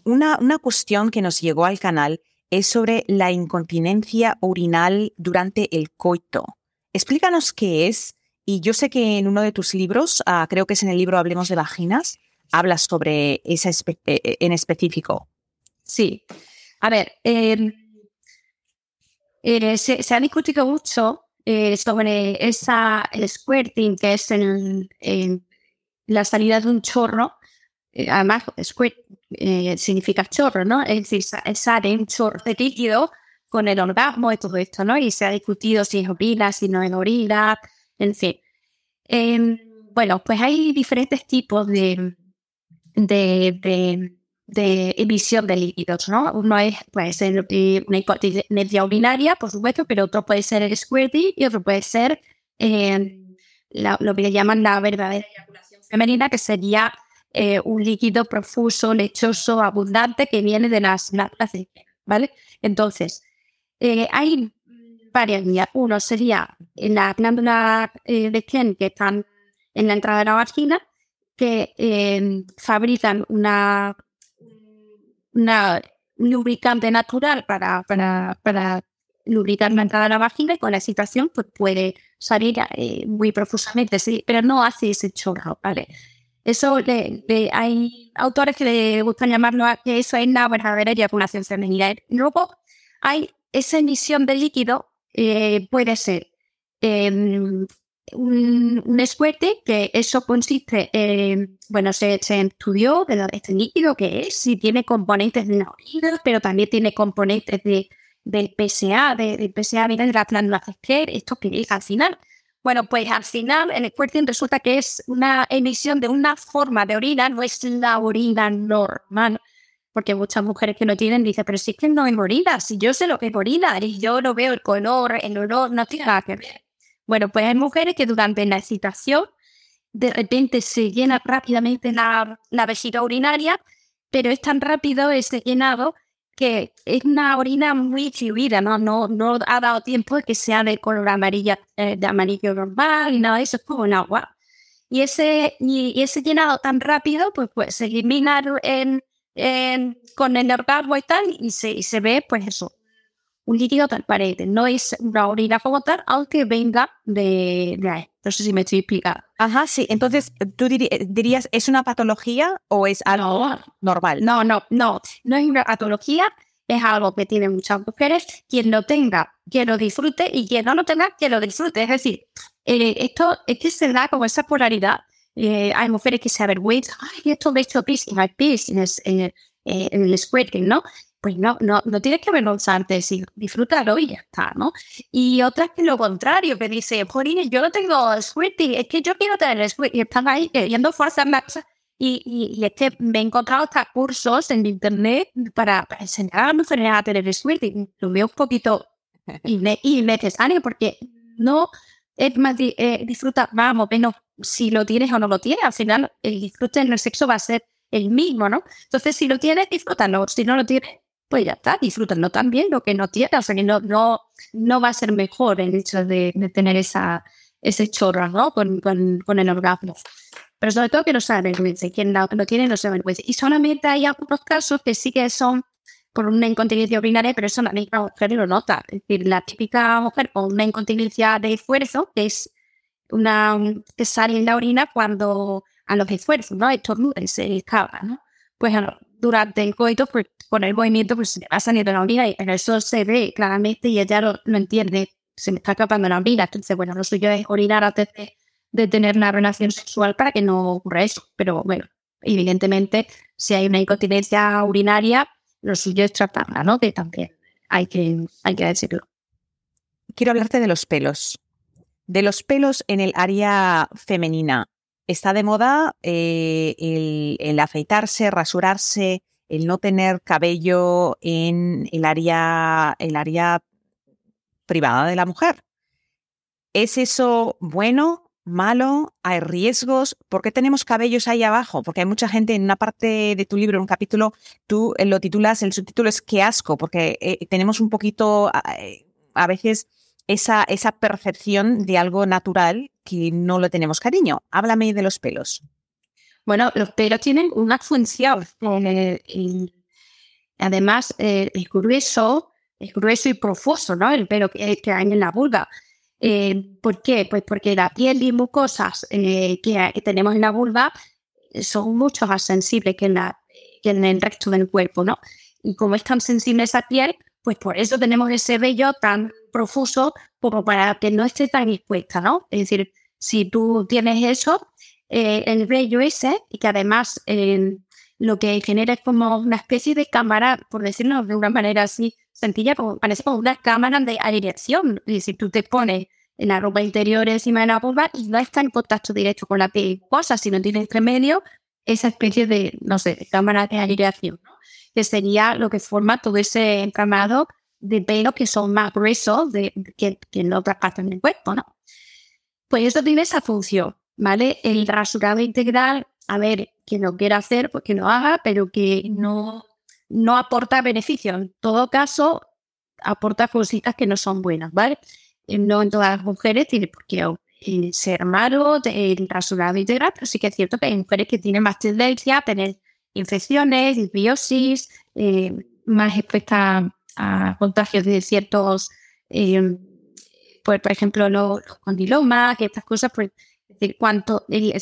una, una cuestión que nos llegó al canal es sobre la incontinencia urinal durante el coito. Explícanos qué es. Y yo sé que en uno de tus libros, ah, creo que es en el libro Hablemos de Vaginas, hablas sobre esa eh, eh, en específico. Sí. A ver, em, se, ha discutido mucho sobre esa, el squirting, que es en, la salida de un chorro, eh, además, squirt eh, significa chorro, ¿no? Es decir, sale un chorro de líquido con el orgasmo y todo esto, ¿no? Y se ha discutido si es orina, si no es orina, en fin. Em, bueno, pues hay diferentes tipos de, de, de, emisión de líquidos, ¿no? Uno es, puede ser eh, una incontinencia urinaria, por supuesto, pero otro puede ser el squirting y otro puede ser lo que llaman la verdadera eyaculación femenina, que sería eh, un líquido profuso, lechoso, abundante que viene de las glándulas ¿vale? Entonces, eh, hay varias vías. Uno sería en la glándula eh, de Ken que están en la entrada de la vagina, que fabrican una, una, un lubricante natural para, para, para lubricar la entrada de la vagina y con la excitación pues puede salir muy profusamente, sí, pero no hace ese chorro, ¿vale? Eso hay autores que le gustan llamarlo a, que eso es la verdadera eyaculación femenina. Luego hay esa emisión de líquido, eh, puede ser em, un, un que eso consiste, en, bueno, se, estudió de este líquido que es, si tiene componentes de la orina, pero también tiene componentes de, del PSA, de, del PSA de la glándula esto que es al final bueno, pues al final el squirting resulta que es una emisión de una forma de orina, no es la orina normal. Porque muchas mujeres que lo tienen dicen, pero si es que no es orina, si yo sé lo que es orina y yo no veo el color, el olor, no tiene nada que ver. Bueno, pues hay mujeres que durante la excitación de repente se llena rápidamente la, la vejiga urinaria, pero es tan rápido ese llenado que es una orina muy fluida, ¿no? No, no ha dado tiempo de que sea de color amarilla, eh, de amarillo normal y nada de eso, es como un agua. Y ese, y, ese llenado tan rápido, pues, pues se elimina en, con el y tal, y se, y se ve, pues eso, un líquido transparente. No es una orina como tal, aunque venga de, de No sé si me estoy explicando. Ajá, sí. Entonces, ¿tú dirías, ¿es una patología o es algo normal? No, no, no. No es una patología, es algo que tienen muchas mujeres. Quien lo tenga, que lo disfrute, y quien no lo tenga, que lo disfrute. Es decir, eh, esto es que se da como esa polaridad. Eh, hay mujeres que se avergüenzan, ay, esto me he hecho pis, en pis en, el, en el squirting, ¿no? Pues no, no, no tienes que avergonzarte, si disfrútalo y ya está, ¿no? Y otras que lo contrario, que dice, Jorine, yo no tengo squirting, es que yo quiero tener squirting, y están ahí queriendo fuerza y, y, y, es que me he encontrado hasta cursos en internet para, para enseñar a mujeres a tener squirting. Lo veo un poquito innecesario porque no es más eh, disfruta, vamos, menos si lo tienes o no lo tienes. Al final, el disfrute en el sexo va a ser el mismo, ¿no? Entonces, si lo tienes, disfrútalo. Si no lo tienes, pues ya está, disfrútenlo también lo que no tiene, o sea que no, no, no va a ser mejor el hecho de, tener esa, ese chorro, ¿no? Con, con, el orgasmo. Pero sobre todo que no se avergüence, quien lo, lo tiene no se avergüence. Y solamente hay algunos casos que sí que son por una incontinencia urinaria, pero eso la misma mujer lo nota. Es decir, la típica mujer con una incontinencia de esfuerzo, que es una que sale en la orina cuando a los esfuerzos, ¿no? Estornuda se escapa, ¿no? Pues durante el coito, pues, con el movimiento, pues se me va saliendo la orina y en eso se ve claramente y ella lo, entiende, se me está escapando la orina. Entonces, bueno, lo suyo es orinar antes de, tener una relación sexual para que no ocurra eso. Pero bueno, evidentemente, si hay una incontinencia urinaria, lo suyo es tratarla, ¿no? Que también hay que, hay que decirlo. Quiero hablarte de los pelos. De los pelos en el área femenina está de moda eh, el, afeitarse, rasurarse, el no tener cabello en el área, el área privada de la mujer. ¿Es eso bueno? malo, hay riesgos. ¿Por qué tenemos cabellos ahí abajo? Porque hay mucha gente en una parte de tu libro, en un capítulo, tú eh, lo titulas, el subtítulo es qué asco, porque eh, tenemos un poquito a veces esa, esa percepción de algo natural que no lo tenemos cariño. Háblame de los pelos. Bueno, los pelos tienen una función. Eh, además, eh, es grueso, es grueso y profuso, ¿no? El pelo que, hay en la vulva. Eh, ¿Por qué? Pues porque la piel y mucosas que, que, tenemos en la vulva son mucho más sensibles que en, la, que en el resto del cuerpo, ¿no? Y como es tan sensible esa piel, pues por eso tenemos ese vello tan profuso como para que no esté tan expuesta, ¿no? Es decir, si tú tienes eso, eh, el vello ese, y que además eh, lo que genera es como una especie de cámara, por decirlo de una manera así sencilla, como, parece como una cámara de aireación. Es decir, tú te pones en la ropa interior encima de la vulva y no está en contacto directo con la piel cosa, sino tienes entre medio esa especie de, no sé, cámara de aireación, ¿no? que sería lo que forma todo ese encamado de pelo que son más gruesos de, que, en otras partes del cuerpo, ¿no? Pues esto tiene esa función, ¿vale? El rasurado integral, a ver, quien lo quiera hacer, pues que lo haga, pero que no, no aporta beneficio. En todo caso, aporta cositas que no son buenas, ¿vale? Eh, no en todas las mujeres tiene por qué eh, ser malo el rasurado integral, pero sí que es cierto que hay mujeres que tienen más tendencia a tener infecciones, disbiosis, eh, más expuestas a contagios de ciertos, pues, por ejemplo, los, condilomas, estas cosas, pues, es decir, cuanto el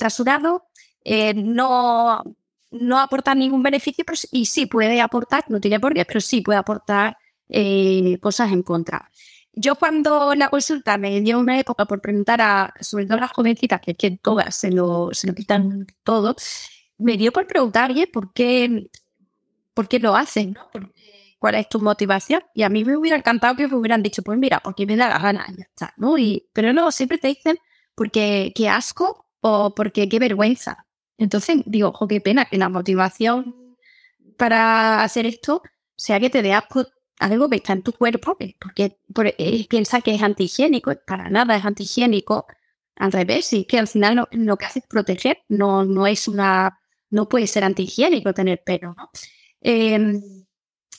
eh, no, no aporta ningún beneficio pero, y sí puede aportar, no tiene por qué, pero sí puede aportar eh, cosas en contra. Yo cuando la consulta me dio una época por preguntar a, sobre todo a las jovencitas, que, que todas se lo, se lo quitan todo, me dio por preguntar, ¿por qué, por qué lo hacen? ¿no? Cuál es tu motivación. Y a mí me hubiera encantado que me hubieran dicho, pues mira, porque me da la gana, ya está, ¿no? Y, pero no, siempre te dicen porque qué asco o porque qué vergüenza. Entonces digo, ojo, qué pena que la motivación para hacer esto sea que te dé asco algo que está en tu cuerpo, porque, eh, piensa que es antihigiénico, para nada es antihigiénico, al revés, y que al final lo, que hace es proteger, no, no es una, no puede ser antihigiénico tener pelo, ¿no? Em,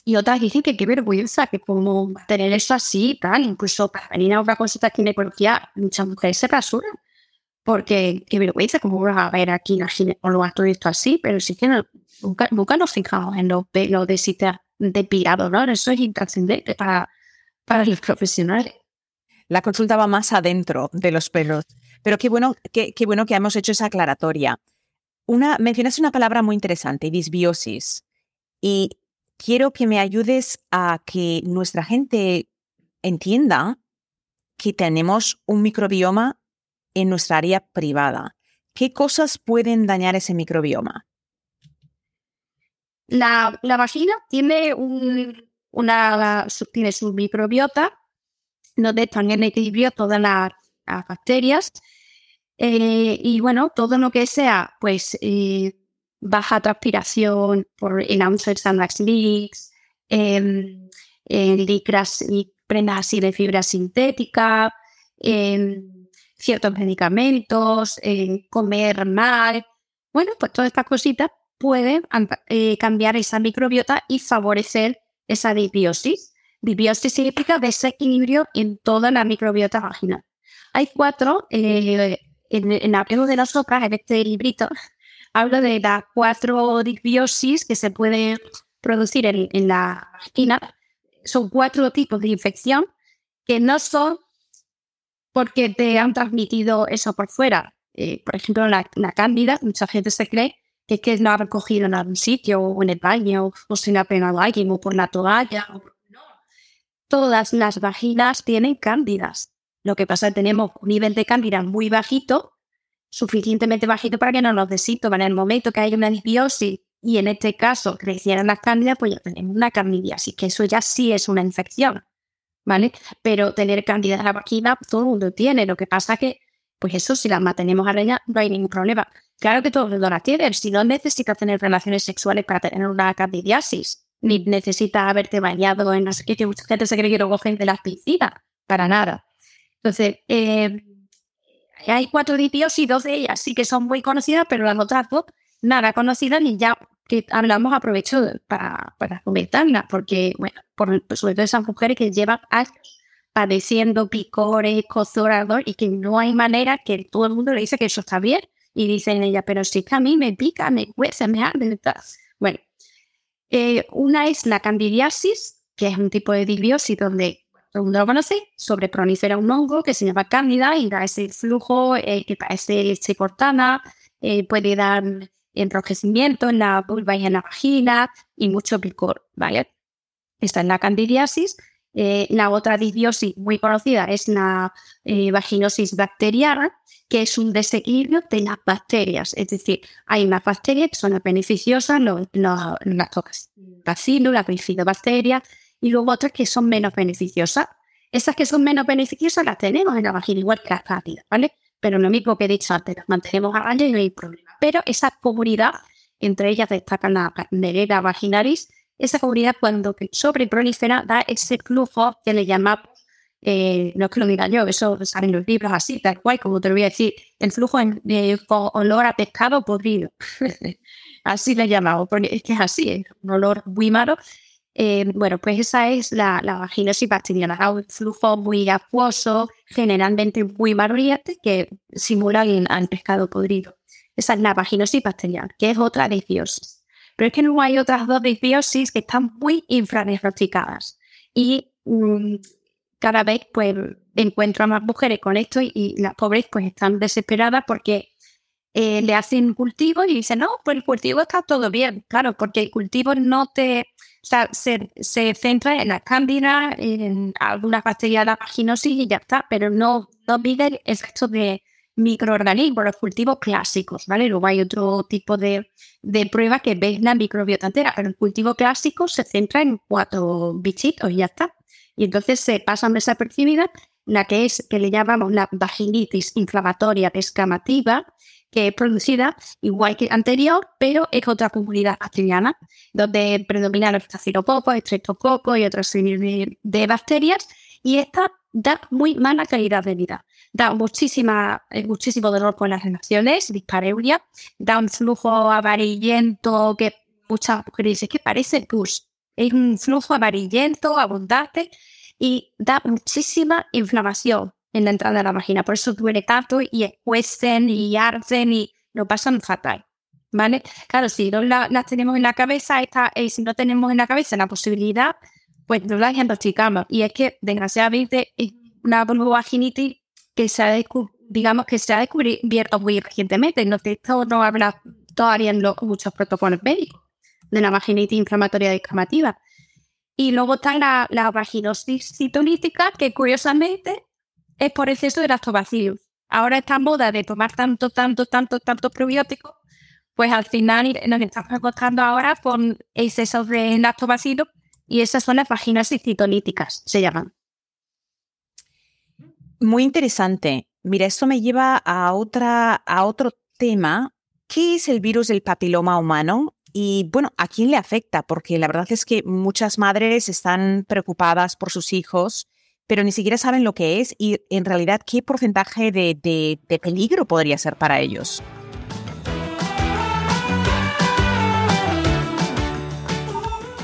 y otras dicen que qué vergüenza, que como tener eso así, tal, incluso para venir a otra consulta ginecología, muchas mujeres se rasuran. porque qué vergüenza, como vas a ver aquí la ginecóloga todo esto así, pero sí que nunca, nunca nos fijamos en los pelos de si depilado, ¿no? Eso es intrascendente para, para los profesionales. La consulta va más adentro de los pelos. Pero qué bueno, qué, qué bueno que hemos hecho esa aclaratoria. Una, mencionaste una palabra muy interesante, disbiosis. Y quiero que me ayudes a que nuestra gente entienda que tenemos un microbioma en nuestra área privada. ¿Qué cosas pueden dañar ese microbioma? La, vagina tiene, un, una, tiene su microbiota, donde están en equilibrio todas las, bacterias. Eh, y bueno, todo lo que sea, pues eh, baja transpiración por announcers and leaks, eh, licras y prendas así de fibra sintética, em, ciertos medicamentos, comer mal. Bueno, pues todas estas cositas pueden eh, cambiar esa microbiota y favorecer esa disbiosis. Disbiosis significa desequilibrio en toda la microbiota vaginal. Hay cuatro, eh, en, en Hablemos de nosotras, en este librito, hablo de las cuatro disbiosis que se pueden producir en, la vagina. Son cuatro tipos de infección que no son porque te han transmitido eso por fuera. Eh, por ejemplo, la, la cándida, mucha gente se cree que es que no ha recogido en algún sitio o en el baño o sin apenas alguien o por la toalla. Todas las vaginas tienen cándidas. Lo que pasa es que tenemos un nivel de cándida muy bajito, suficientemente bajito para que no nos desito. En el momento que hay una disbiosis y en este caso crecieran las cándidas, pues ya tenemos una candidiasis, que eso ya sí es una infección. ¿Vale? Pero tener cándida en la vagina, todo el mundo tiene. Lo que pasa es que pues eso, si las mantenemos a no hay ningún problema. Claro que todo el mundo la tiene. Si no necesitas tener relaciones sexuales para tener una candidiasis, ni necesitas haberte bañado en las que mucha gente se cree que lo cogen de las piscinas. Para nada. Entonces, eh, hay cuatro ditios y dos de ellas sí que son muy conocidas, pero las otras dos nada conocidas y ya que hablamos aprovecho para, para comentarlas, porque, bueno, por, sobre todo esas mujeres que llevan años padeciendo picores, cozorador y que no hay manera que todo el mundo le dice que eso está bien. Y dicen ella, pero si es que a mí me pica, me cuesta, me arde. Bueno, eh, una es la candidiasis, que es un tipo de disbiosis donde mundo lo conoce, sobre prolifera un hongo que se llama cándida y da ese flujo eh, que parece leche cortada, eh, puede dar enrojecimiento en la vulva y en la vagina y mucho picor, ¿vale? Esta es la candidiasis eh, la otra disbiosis muy conocida es la eh, vaginosis bacteriana, que es un desequilibrio de las bacterias. Es decir, hay unas bacterias que son beneficiosas, los, los, las bacilos, las bifidobacterias, y luego otras que son menos beneficiosas. Esas que son menos beneficiosas las tenemos en la vagina, igual que las cálidas, ¿vale? Pero lo mismo que he dicho antes, las mantenemos a raya y no hay problema. Pero esa comunidad, entre ellas destacan la Nerera vaginaris, esa comunidad cuando sobreprolifera da ese flujo que le llamamos, eh, no es que lo diga yo, eso sale en los libros así, tal cual, como te lo voy a decir, el flujo con olor a pescado podrido. así le llamamos, es que es así, es un olor muy malo. Eh, bueno, pues esa es la, la vaginosis bacteriana, un flujo muy acuoso, generalmente muy marrillante, que simula al pescado podrido. Esa es la vaginosis bacteriana, que es otra disbiosis. Pero es que no hay otras dos disbiosis que están muy infradiagnosticadas. Y mm, cada vez pues encuentro a más mujeres con esto y, las pobres pues están desesperadas porque eh, le hacen cultivo y dicen, no, pues el cultivo está todo bien. Claro, porque el cultivo no te... Sea, se, se centra en la cándida, en algunas bacterias de la vaginosis y ya está, pero no, no mide el resto de, microorganismos, los cultivos clásicos, ¿vale? Luego hay otro tipo de, de pruebas que ven la microbiota entera, pero el cultivo clásico se centra en cuatro bichitos y ya está. Y entonces se pasan desapercibidas la que es, que le llamamos la vaginitis inflamatoria descamativa, que es producida igual que anterior, pero es otra comunidad bacteriana, donde predominan los estafilococos, estreptococos y otras series de bacterias, y esta da muy mala calidad de vida. Da muchísima, eh, muchísimo dolor con las relaciones, dispareuria, da un flujo amarillento que muchas mujeres dicen que parece pus. Es un flujo amarillento, abundante y da muchísima inflamación en la entrada de la vagina. Por eso duele tanto y escuecen y arden y lo pasan fatal. ¿Vale? Claro, si no las tenemos en la cabeza, esta, y si no tenemos en la cabeza la posibilidad, pues no las diagnosticamos. Y es que, desgraciadamente, es una vaginitis que se ha, digamos, que se ha descubierto muy recientemente. No, esto no habla todavía en muchos protocolos médicos de la vaginitis inflamatoria descamativa. Y luego está la, la vaginosis citolítica, que curiosamente es por exceso de lactobacillus. Ahora esta moda de tomar tanto, tanto, tanto, tanto probióticos, pues al final nos estamos encontrando ahora con exceso de lactobacillus y esas son las vaginosis citolíticas, se llaman. Muy interesante. Mira, esto me lleva a, otra, a otro tema. ¿Qué es el virus del papiloma humano? Y bueno, ¿a quién le afecta? Porque la verdad es que muchas madres están preocupadas por sus hijos, pero ni siquiera saben lo que es y en realidad qué porcentaje de, de peligro podría ser para ellos.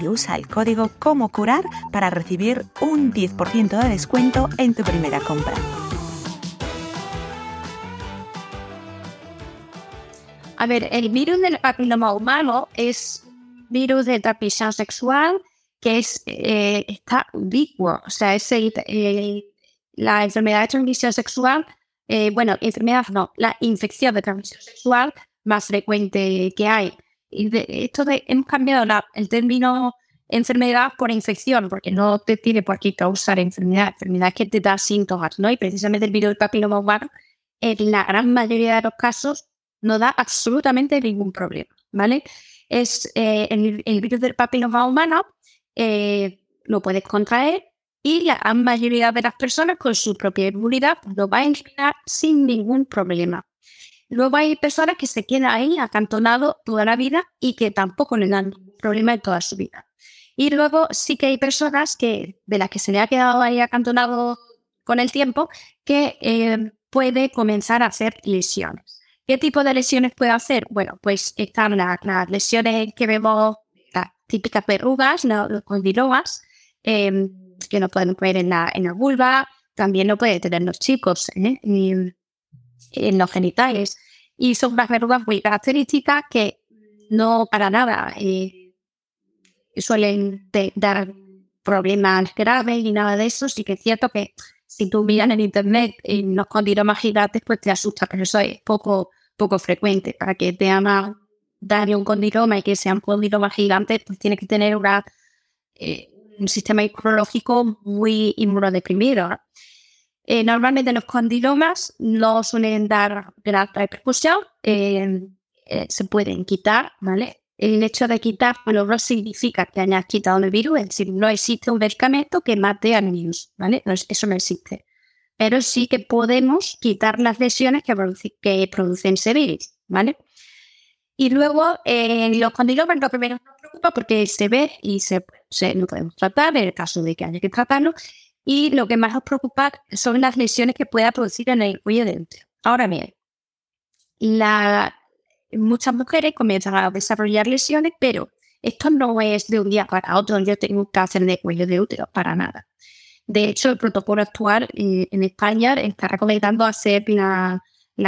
y usa el código como curar para recibir un 10% de descuento en tu primera compra. A ver, el virus del papiloma humano es virus de transmisión sexual que es, eh, está ubicuo, o sea, es la enfermedad de transmisión sexual, eh, bueno, enfermedad no, la infección de transmisión sexual más frecuente que hay. Y de, esto de, hemos cambiado el término enfermedad por infección, porque no te tiene por qué causar enfermedad, enfermedad que te da síntomas, ¿no? Y precisamente el virus del papiloma humano, en la gran mayoría de los casos, no da absolutamente ningún problema, ¿vale? Es eh, el, virus del papiloma humano, eh, lo puedes contraer y la gran mayoría de las personas con su propia inmunidad lo va a eliminar sin ningún problema. Luego hay personas que se quedan ahí acantonados toda la vida y que tampoco le dan problema en toda su vida. Y luego sí que hay personas que, de las que se le ha quedado ahí acantonado con el tiempo, que eh, puede comenzar a hacer lesiones. ¿Qué tipo de lesiones puede hacer? Bueno, pues están las, lesiones que vemos, las típicas verrugas, los condilomas, em, que no pueden ver en la, vulva, también lo pueden tener los chicos ¿eh? en los genitales. Y son unas verrugas muy características que no para nada eh, suelen dar problemas graves ni nada de eso. Sí que es cierto que si tú miras en internet en los condilomas gigantes, pues te asusta, pero eso es poco, poco frecuente. Para que te ama dar un condiloma y que sea un condiloma gigante, pues tiene que tener una, eh, un sistema inmunológico muy inmunodeprimido. Eh, normalmente los condilomas no suelen dar gran repercusión, eh, se pueden quitar, ¿vale? El hecho de quitar no significa que hayas quitado el virus, es decir, no existe un medicamento que mate al virus, ¿vale? eso no existe. Pero sí que podemos quitar las lesiones que, producen ese virus, ¿vale? Y luego, los condilomas lo primero nos preocupa porque se ve y se, se no podemos tratar en el caso de que haya que tratarlo. Y lo que más nos preocupa son las lesiones que pueda producir en el cuello de útero. Ahora bien, la, muchas mujeres comienzan a desarrollar lesiones, pero esto no es de un día para otro. Yo tengo un cáncer de cuello de útero, para nada. De hecho, el protocolo actual eh, en España está recomendando hacer la,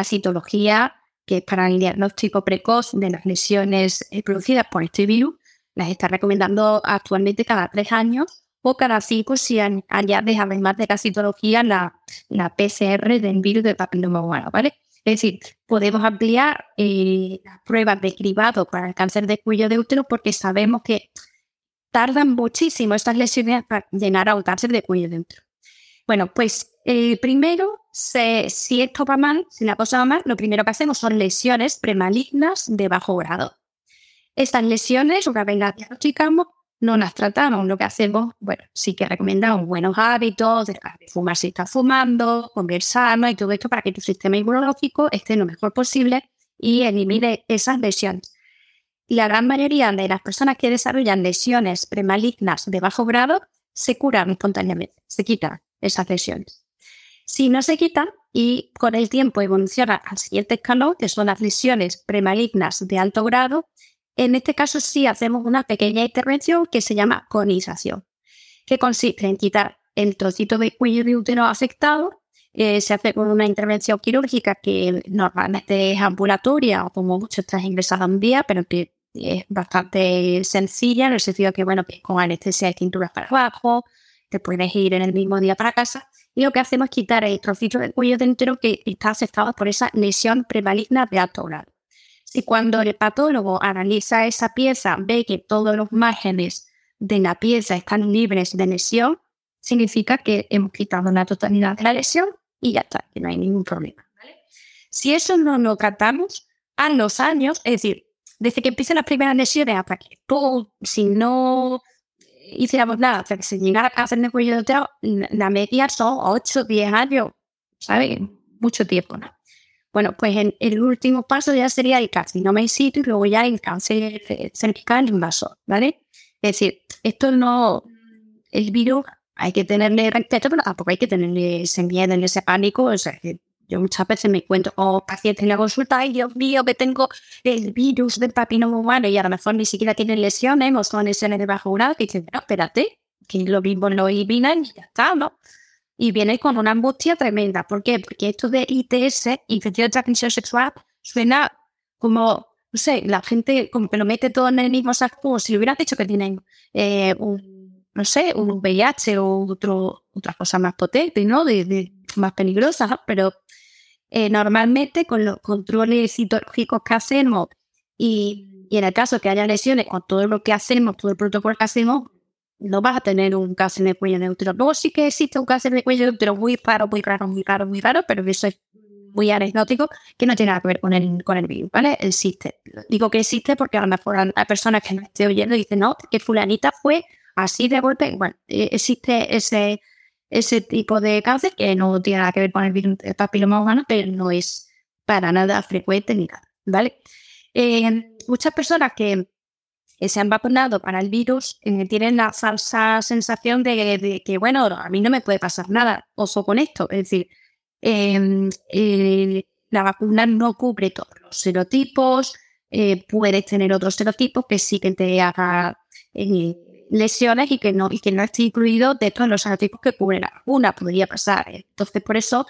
citología, que es para el diagnóstico precoz de las lesiones eh, producidas por este virus. Las está recomendando actualmente cada tres años o cada cinco si añades además de la citología la, la PCR del virus de papiloma humano, ¿vale? Es decir, podemos ampliar eh, las pruebas de cribado para el cáncer de cuello de útero porque sabemos que tardan muchísimo estas lesiones para llegar a un cáncer de cuello de útero. Bueno, pues eh, primero, si esto va mal, si la cosa va mal, lo primero que hacemos son lesiones premalignas de bajo grado. Estas lesiones, una vez las diagnosticamos, no las tratamos. Lo que hacemos, bueno, sí que recomendamos buenos hábitos, fumar si estás fumando, comer sano y todo esto para que tu sistema inmunológico esté lo mejor posible y elimine esas lesiones. La gran mayoría de las personas que desarrollan lesiones premalignas de bajo grado se curan espontáneamente, se quitan esas lesiones. Si no se quitan y con el tiempo evoluciona al siguiente escalón, que son las lesiones premalignas de alto grado, en este caso sí hacemos una pequeña intervención que se llama conización, que consiste en quitar el trocito de cuello de útero afectado. Eh, se hace con una intervención quirúrgica que normalmente es ambulatoria o como mucho estás ingresado un día, pero que es bastante sencilla en el sentido que, bueno, que con anestesia de cinturas para abajo, te puedes ir en el mismo día para casa. Y lo que hacemos es quitar el trocito de cuello de útero que está afectado por esa lesión premaligna de alto grado. Si cuando el patólogo analiza esa pieza ve que todos los márgenes de la pieza están libres de lesión, significa que hemos quitado la totalidad de la lesión y ya está, que no hay ningún problema. Si eso no lo tratamos a los años, es decir, desde que empiezan las primeras lesiones hasta que todo, si no hiciéramos nada, hasta que se llegara a hacer el cuello de la media son 8, 10 años, ¿sabes? Mucho tiempo, ¿no? Bueno, pues en el último paso ya sería el carcinoma in situ y luego ya el cáncer cervical invasor, ¿vale? Es decir, esto no, el virus hay que tenerle respeto, pero tampoco hay que tenerle ese miedo, ese pánico. O sea, yo muchas veces me encuentro con pacientes en la consulta, ay Dios mío, que tengo el virus del papiloma humano y a lo mejor ni siquiera tienen lesiones o son lesiones de bajo grado, que dicen, no, espérate, que lo mismo lo eliminan y ya está, ¿no? Y viene con una angustia tremenda. ¿Por qué? Porque esto de ITS, infección de transmisión sexual, suena como, no sé, la gente como que lo mete todo en el mismo saco, si le hubieran dicho que tienen eh, un, no sé, un VIH o otro, otra cosa más potente, ¿no? De, más peligrosa, pero eh, normalmente con los controles citológicos que hacemos y, y en el caso que haya lesiones, con todo lo que hacemos, todo el protocolo que hacemos, no vas a tener un cáncer de cuello de útero. Luego sí que existe un cáncer de cuello de útero muy raro, muy raro, muy raro, muy raro, pero eso es muy anecdótico que no tiene nada que ver con el, con el virus, ¿vale? Existe. Digo que existe porque a lo mejor hay personas que no estén oyendo y dicen, no, que fulanita fue así de golpe. Bueno, e, existe ese, ese tipo de cáncer que no tiene nada que ver con el virus del papiloma humano, pero no es para nada frecuente ni nada, ¿vale? Eh, muchas personas que que se han vacunado para el virus eh, tienen la falsa sensación de, que, bueno, a mí no me puede pasar nada, oso con esto. Es decir, em, eh, la vacuna no cubre todos los serotipos, eh, puedes tener otros serotipos que sí que te haga lesiones y que no, y que no esté incluido dentro de los serotipos que cubre la vacuna, podría pasar. Entonces, por eso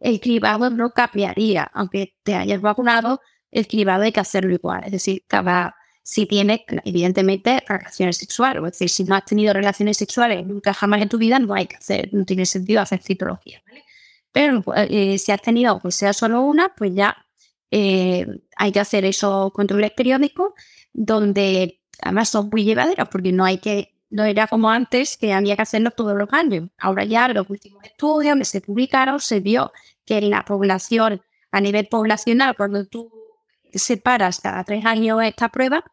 el cribado no cambiaría, aunque te hayas vacunado, el cribado hay que hacerlo igual, es decir, cada si tienes, evidentemente, relaciones sexuales. Es decir, si no has tenido relaciones sexuales nunca jamás en tu vida, no hay que hacer, no tiene sentido hacer citología. Pero eh, si has tenido, pues sea solo una, pues ya eh, hay que hacer esos controles periódicos donde además son muy llevaderos porque no hay que, no era como antes que había que hacerlo todos los años. Ahora ya los últimos estudios que se publicaron se vio que en la población, a nivel poblacional, cuando tú separas cada tres años esta prueba,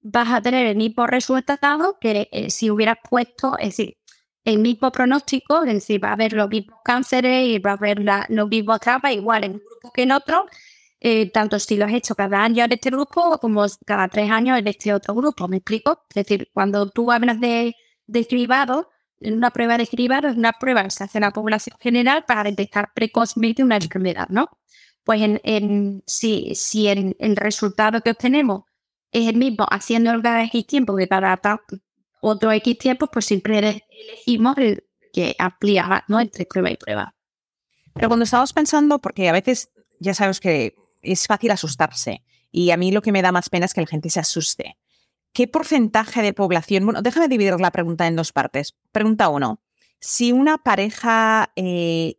vas a tener el mismo resultado que eh, si hubieras puesto, es decir, el mismo pronóstico, es decir, va a haber los mismos cánceres y va a haber los mismos traumas igual en un grupo que en otro, eh, tanto si lo has hecho cada año en este grupo como cada tres años en este otro grupo, ¿me explico? Es decir, cuando tú hablas de, de cribado, una prueba de cribado es una prueba que se hace en la población general para detectar precozmente una enfermedad, ¿no? Pues en, si, si el, resultado que obtenemos es el mismo haciendo el X tiempo que para otro X tiempo, pues siempre elegimos el que amplía ¿no? entre prueba y prueba. Pero cuando estamos pensando, porque a veces ya sabes que es fácil asustarse y a mí lo que me da más pena es que la gente se asuste. ¿Qué porcentaje de población? Bueno, déjame dividir la pregunta en dos partes. Pregunta uno. Si una pareja eh,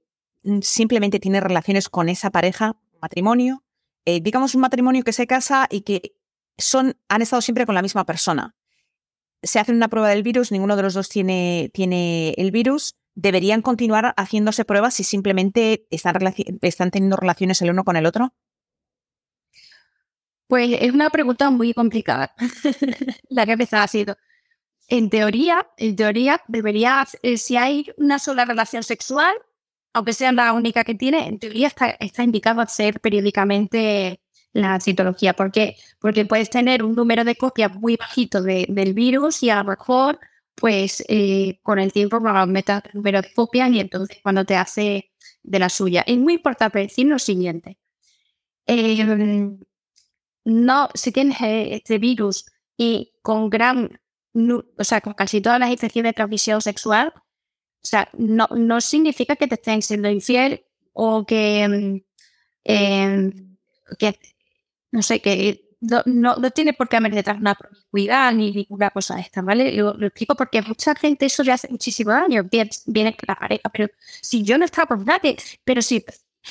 simplemente tiene relaciones con esa pareja, matrimonio, eh, digamos un matrimonio que se casa y que son, han estado siempre con la misma persona. Se hacen una prueba del virus, ninguno de los dos tiene, tiene el virus. ¿Deberían continuar haciéndose pruebas si simplemente están, están teniendo relaciones el uno con el otro? Pues es una pregunta muy complicada, la que me está haciendo. En teoría, en teoría debería, eh, si hay una sola relación sexual, aunque sea la única que tiene, en teoría está, está indicado hacer periódicamente la citología. ¿Por qué? Porque puedes tener un número de copias muy bajito del virus y a lo mejor, pues eh, con el tiempo va a el número de copias y entonces cuando te hace de la suya. Es muy importante decir lo siguiente. Em, no, si tienes eh, este virus y con gran, o sea, con casi todas las infecciones de transmisión sexual, o sea, no, no significa que te estén siendo infiel o que, em, em, que no sé, que no, no, tiene por qué haber detrás una promiscuidad ni ninguna cosa de esta, ¿vale? Lo, explico porque mucha gente eso le hace muchísimo daño, viene, viene la pareja, pero si yo no estaba por nadie, pero sí,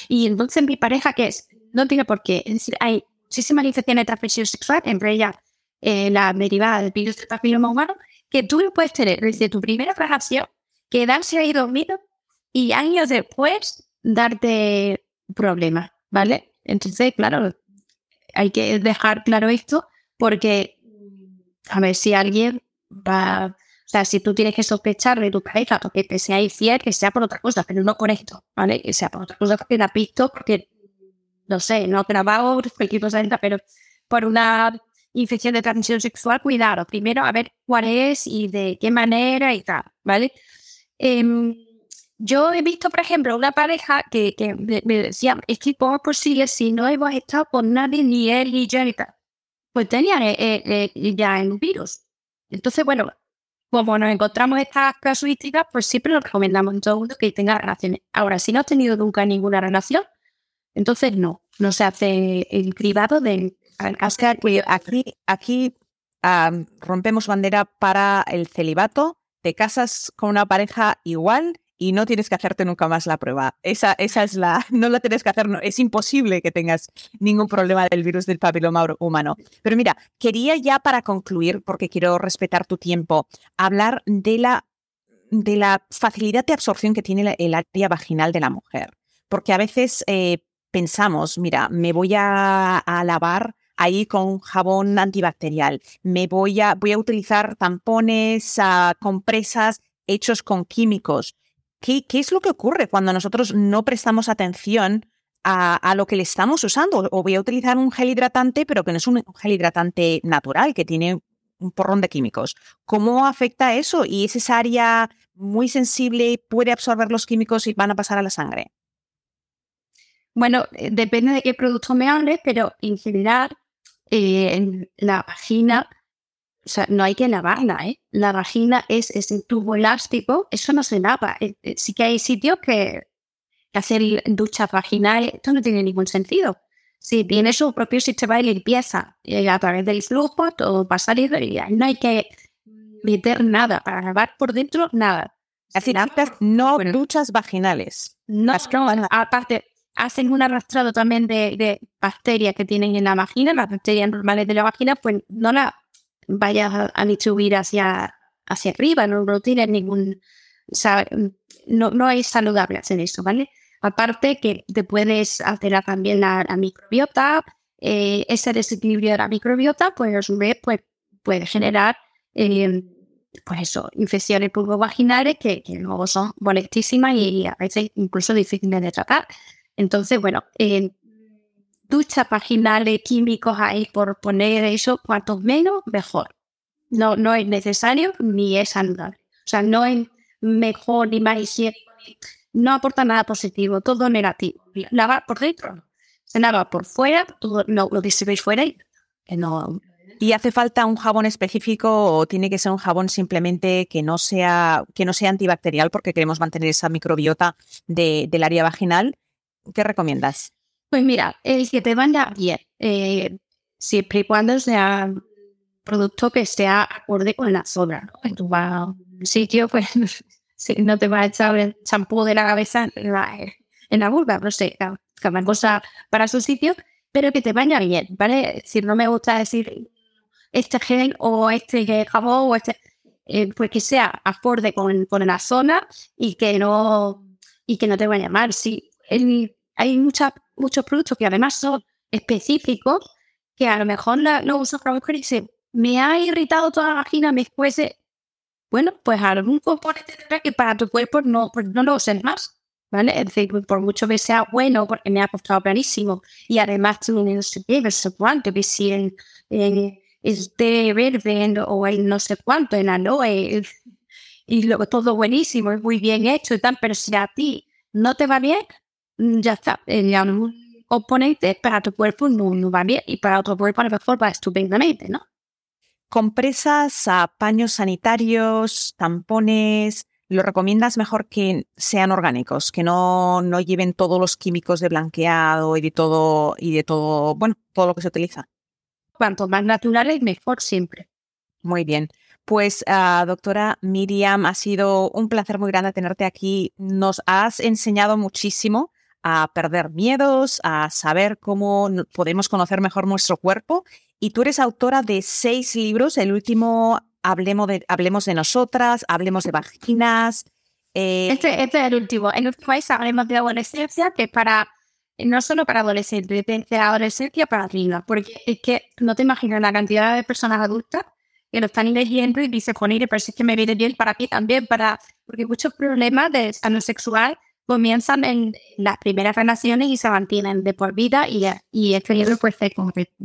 y entonces mi pareja, que es? No tiene por qué, es decir, hay muchísimas infecciones de transmisión sexual, entre ellas eh, la derivada del virus del papiloma humano, que tú lo puedes tener desde tu primera relación, quedarse ahí dormido y años después darte problemas, ¿vale? Entonces, claro, hay que dejar claro esto porque, a ver, si alguien va, o sea, si tú tienes que sospechar de tu pareja porque te sea infiel, que sea por otra cosa, pero no por esto, ¿vale? Que sea por otra cosa porque la has visto, porque, no sé, no grabado, cualquier cosa pero por una infección de transmisión sexual, cuidado. Primero, a ver cuál es y de qué manera y tal, ¿vale? Em, yo he visto, por ejemplo, una pareja que, me decía, es que ¿cómo es posible si no hemos estado con nadie, ni él ni tal? Pues tenían eh, eh, eh, ya el virus. Entonces, bueno, como nos encontramos estas casuísticas, pues siempre nos recomendamos a todo el mundo que tenga relaciones. Ahora, si no has tenido nunca ninguna relación, entonces no, no se hace el cribado de... Aquí, aquí rompemos bandera para el celibato, te casas con una pareja igual y no tienes que hacerte nunca más la prueba. Esa, esa es la, no la tienes que hacer, no, es imposible que tengas ningún problema del virus del papiloma humano. Pero mira, quería ya para concluir, porque quiero respetar tu tiempo, hablar de la, de la facilidad de absorción que tiene el área vaginal de la mujer. Porque a veces eh, pensamos, mira, me voy a, lavar ahí con jabón antibacterial, me voy a, voy a utilizar tampones, uh, compresas hechos con químicos. ¿Qué, es lo que ocurre cuando nosotros no prestamos atención a, lo que le estamos usando? O voy a utilizar un gel hidratante, pero que no es un gel hidratante natural, que tiene un porrón de químicos. ¿Cómo afecta eso? ¿Y es esa área muy sensible puede absorber los químicos y van a pasar a la sangre? Bueno, eh, depende de qué producto me hables, pero en general eh, en la vagina o sea, no hay que lavarla, ¿eh? La vagina es ese tubo elástico, eso no se lava. Eh, eh, sí que hay sitios que hacer duchas vaginales, esto no tiene ningún sentido. Si tiene su propio sistema de limpieza eh, a través del flujo, todo va a salir y no hay que meter nada para lavar por dentro, nada. Así no duchas vaginales. No, no, aparte, hacen un arrastrado también de, bacterias que tienen en la vagina, las bacterias normales de la vagina, pues no la vayas a, distribuir hacia, hacia arriba, no, no tiene ningún, no, no es saludable hacer eso, ¿vale? Aparte que te puedes alterar también la, microbiota, eh, ese desequilibrio de la microbiota, pues pues puede generar, eh, pues eso, infecciones vaginales que, que luego son molestísimas y a veces incluso difíciles de tratar. Entonces, bueno, eh, duchas vaginales químicos ahí por poner eso, cuanto menos, mejor. No, no es necesario ni es saludable. O sea, no es mejor ni más higiénico, no aporta nada positivo, todo negativo. Lavar por dentro, se lava por fuera, todo lo, lo que fuera y no. ¿Y hace falta un jabón específico o tiene que ser un jabón simplemente que no sea, que no sea antibacterial porque queremos mantener esa microbiota del área vaginal? ¿Qué recomiendas? Pues mira, el que te vaya bien, eh, siempre y cuando sea un producto que sea acorde con la zona. ¿no? En tu sitio, pues no te va a echar el champú de la cabeza en la, en la vulva, no sé, cada cosa para su sitio, pero que te vaya bien, ¿vale? Si no me gusta decir este gel o este jabón o este, eh, pues que sea acorde con, con la zona y que no y que no te vaya mal. Si hay muchos productos que además son específicos que a lo mejor lo uso para mujer y dice, me ha irritado toda la vagina, me fuese, bueno, pues algún componente que para tu cuerpo no, pues no lo uses más. ¿Vale? Es decir, por mucho que sea bueno, porque me ha costado clarísimo, y además tú no sé qué, no sé cuánto, que si en, es de verde o hay no sé cuánto en aloe, y luego todo buenísimo, es muy bien hecho y tal, pero si a ti no te va bien, mm, ya está, en algún componente para tu cuerpo no, va bien y para otro cuerpo a lo mejor va estupendamente, ¿no? Compresas, paños sanitarios, tampones, ¿lo recomiendas mejor que sean orgánicos, que no, no lleven todos los químicos de blanqueado y de todo, y de todo, bueno, todo lo que se utiliza? Cuanto más naturales, mejor siempre. Muy bien. Pues, uh, doctora Miriam, ha sido un placer muy grande tenerte aquí. Nos has enseñado muchísimo a perder miedos, a saber cómo podemos conocer mejor nuestro cuerpo. Y tú eres autora de seis libros. El último, Hablemos de, hablemos de nosotras, Hablemos de vaginas. Eh, este, este, es el último. En último país hablemos de adolescencia, que es para, no solo para adolescentes, de adolescencia para arriba, porque es que no te imaginas la cantidad de personas adultas que lo están leyendo y dicen, Juanile, pero es que me viene bien para ti también, para porque muchos problemas de salud sexual comienzan en las primeras relaciones y se mantienen de por vida y, y este libro pues se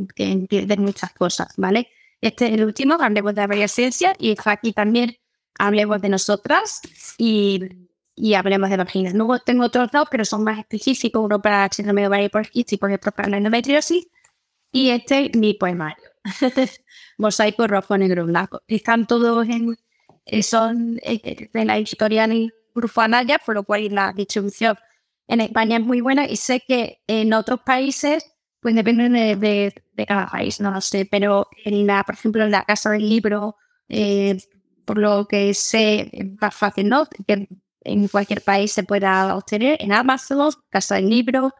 de muchas cosas, ¿vale? Este es el último, hablemos de la ciencia y aquí también hablemos de nosotras y, y hablemos de vaginas. Luego tengo otros dos, pero son más específicos, uno para el síndrome de Ovario y por ejemplo para la endometriosis y este es mi poemario. Mosaico rojo, negro, blanco. Están todos en, eh, son eh, de la editorial Por lo cual la distribución en España es muy buena y sé que en otros países, pues depende de, cada país, no sé, pero en la, por ejemplo, en la Casa del Libro, por lo que sé, es más fácil, ¿no? Que en cualquier país se pueda obtener, en Amazon, Casa del Libro,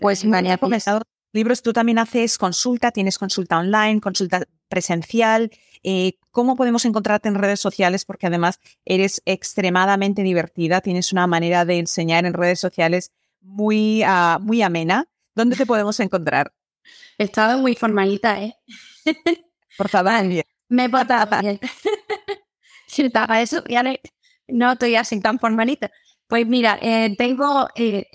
pues me ha comenzado libros, tú también haces consulta, tienes consulta online, consulta presencial. Eh, ¿Cómo podemos encontrarte en redes sociales? Porque además eres extremadamente divertida, tienes una manera de enseñar en redes sociales muy, uh, muy amena. ¿Dónde te podemos encontrar? He estado muy formalita, ¿eh? Por favor. Me he portado bien. eso, ya no estoy así tan formalita. Pues mira, eh, tengo eh,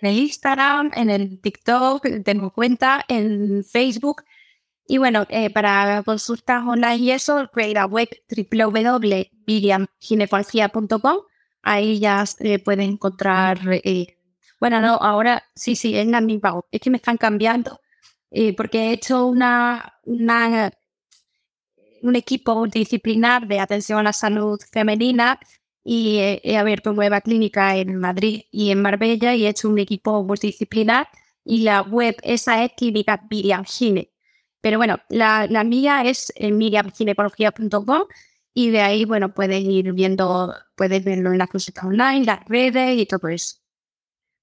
en el Instagram, en el TikTok, tengo cuenta, en Facebook. Y bueno, eh, para consultas online y eso, la web www.miriamginecología.com. Ahí ya se puede encontrar. Eh, bueno, no, ahora sí, sí, es la misma. Es que me están cambiando eh, porque he hecho una, una, un equipo disciplinar de atención a la salud femenina y he, abierto nueva clínica en Madrid y en Marbella y he hecho un equipo multidisciplinar y la web esa es clínica Miriam Gine. Pero bueno, la, la mía es miriamginecología.com y de ahí, bueno, puedes ir viendo, puedes verlo en la consulta online, las redes y todo eso.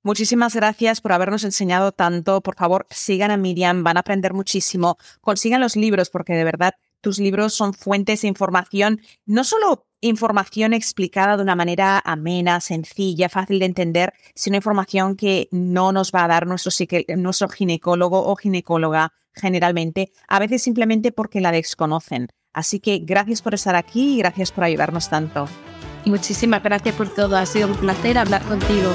Muchísimas gracias por habernos enseñado tanto. Por favor, sigan a Miriam, van a aprender muchísimo. Consigan los libros porque de verdad tus libros son fuentes de información, no solo información explicada de una manera amena, sencilla, fácil de entender, sino información que no nos va a dar nuestro, nuestro ginecólogo o ginecóloga generalmente, a veces simplemente porque la desconocen. Así que gracias por estar aquí y gracias por ayudarnos tanto. Muchísimas gracias por todo. Ha sido un placer hablar contigo.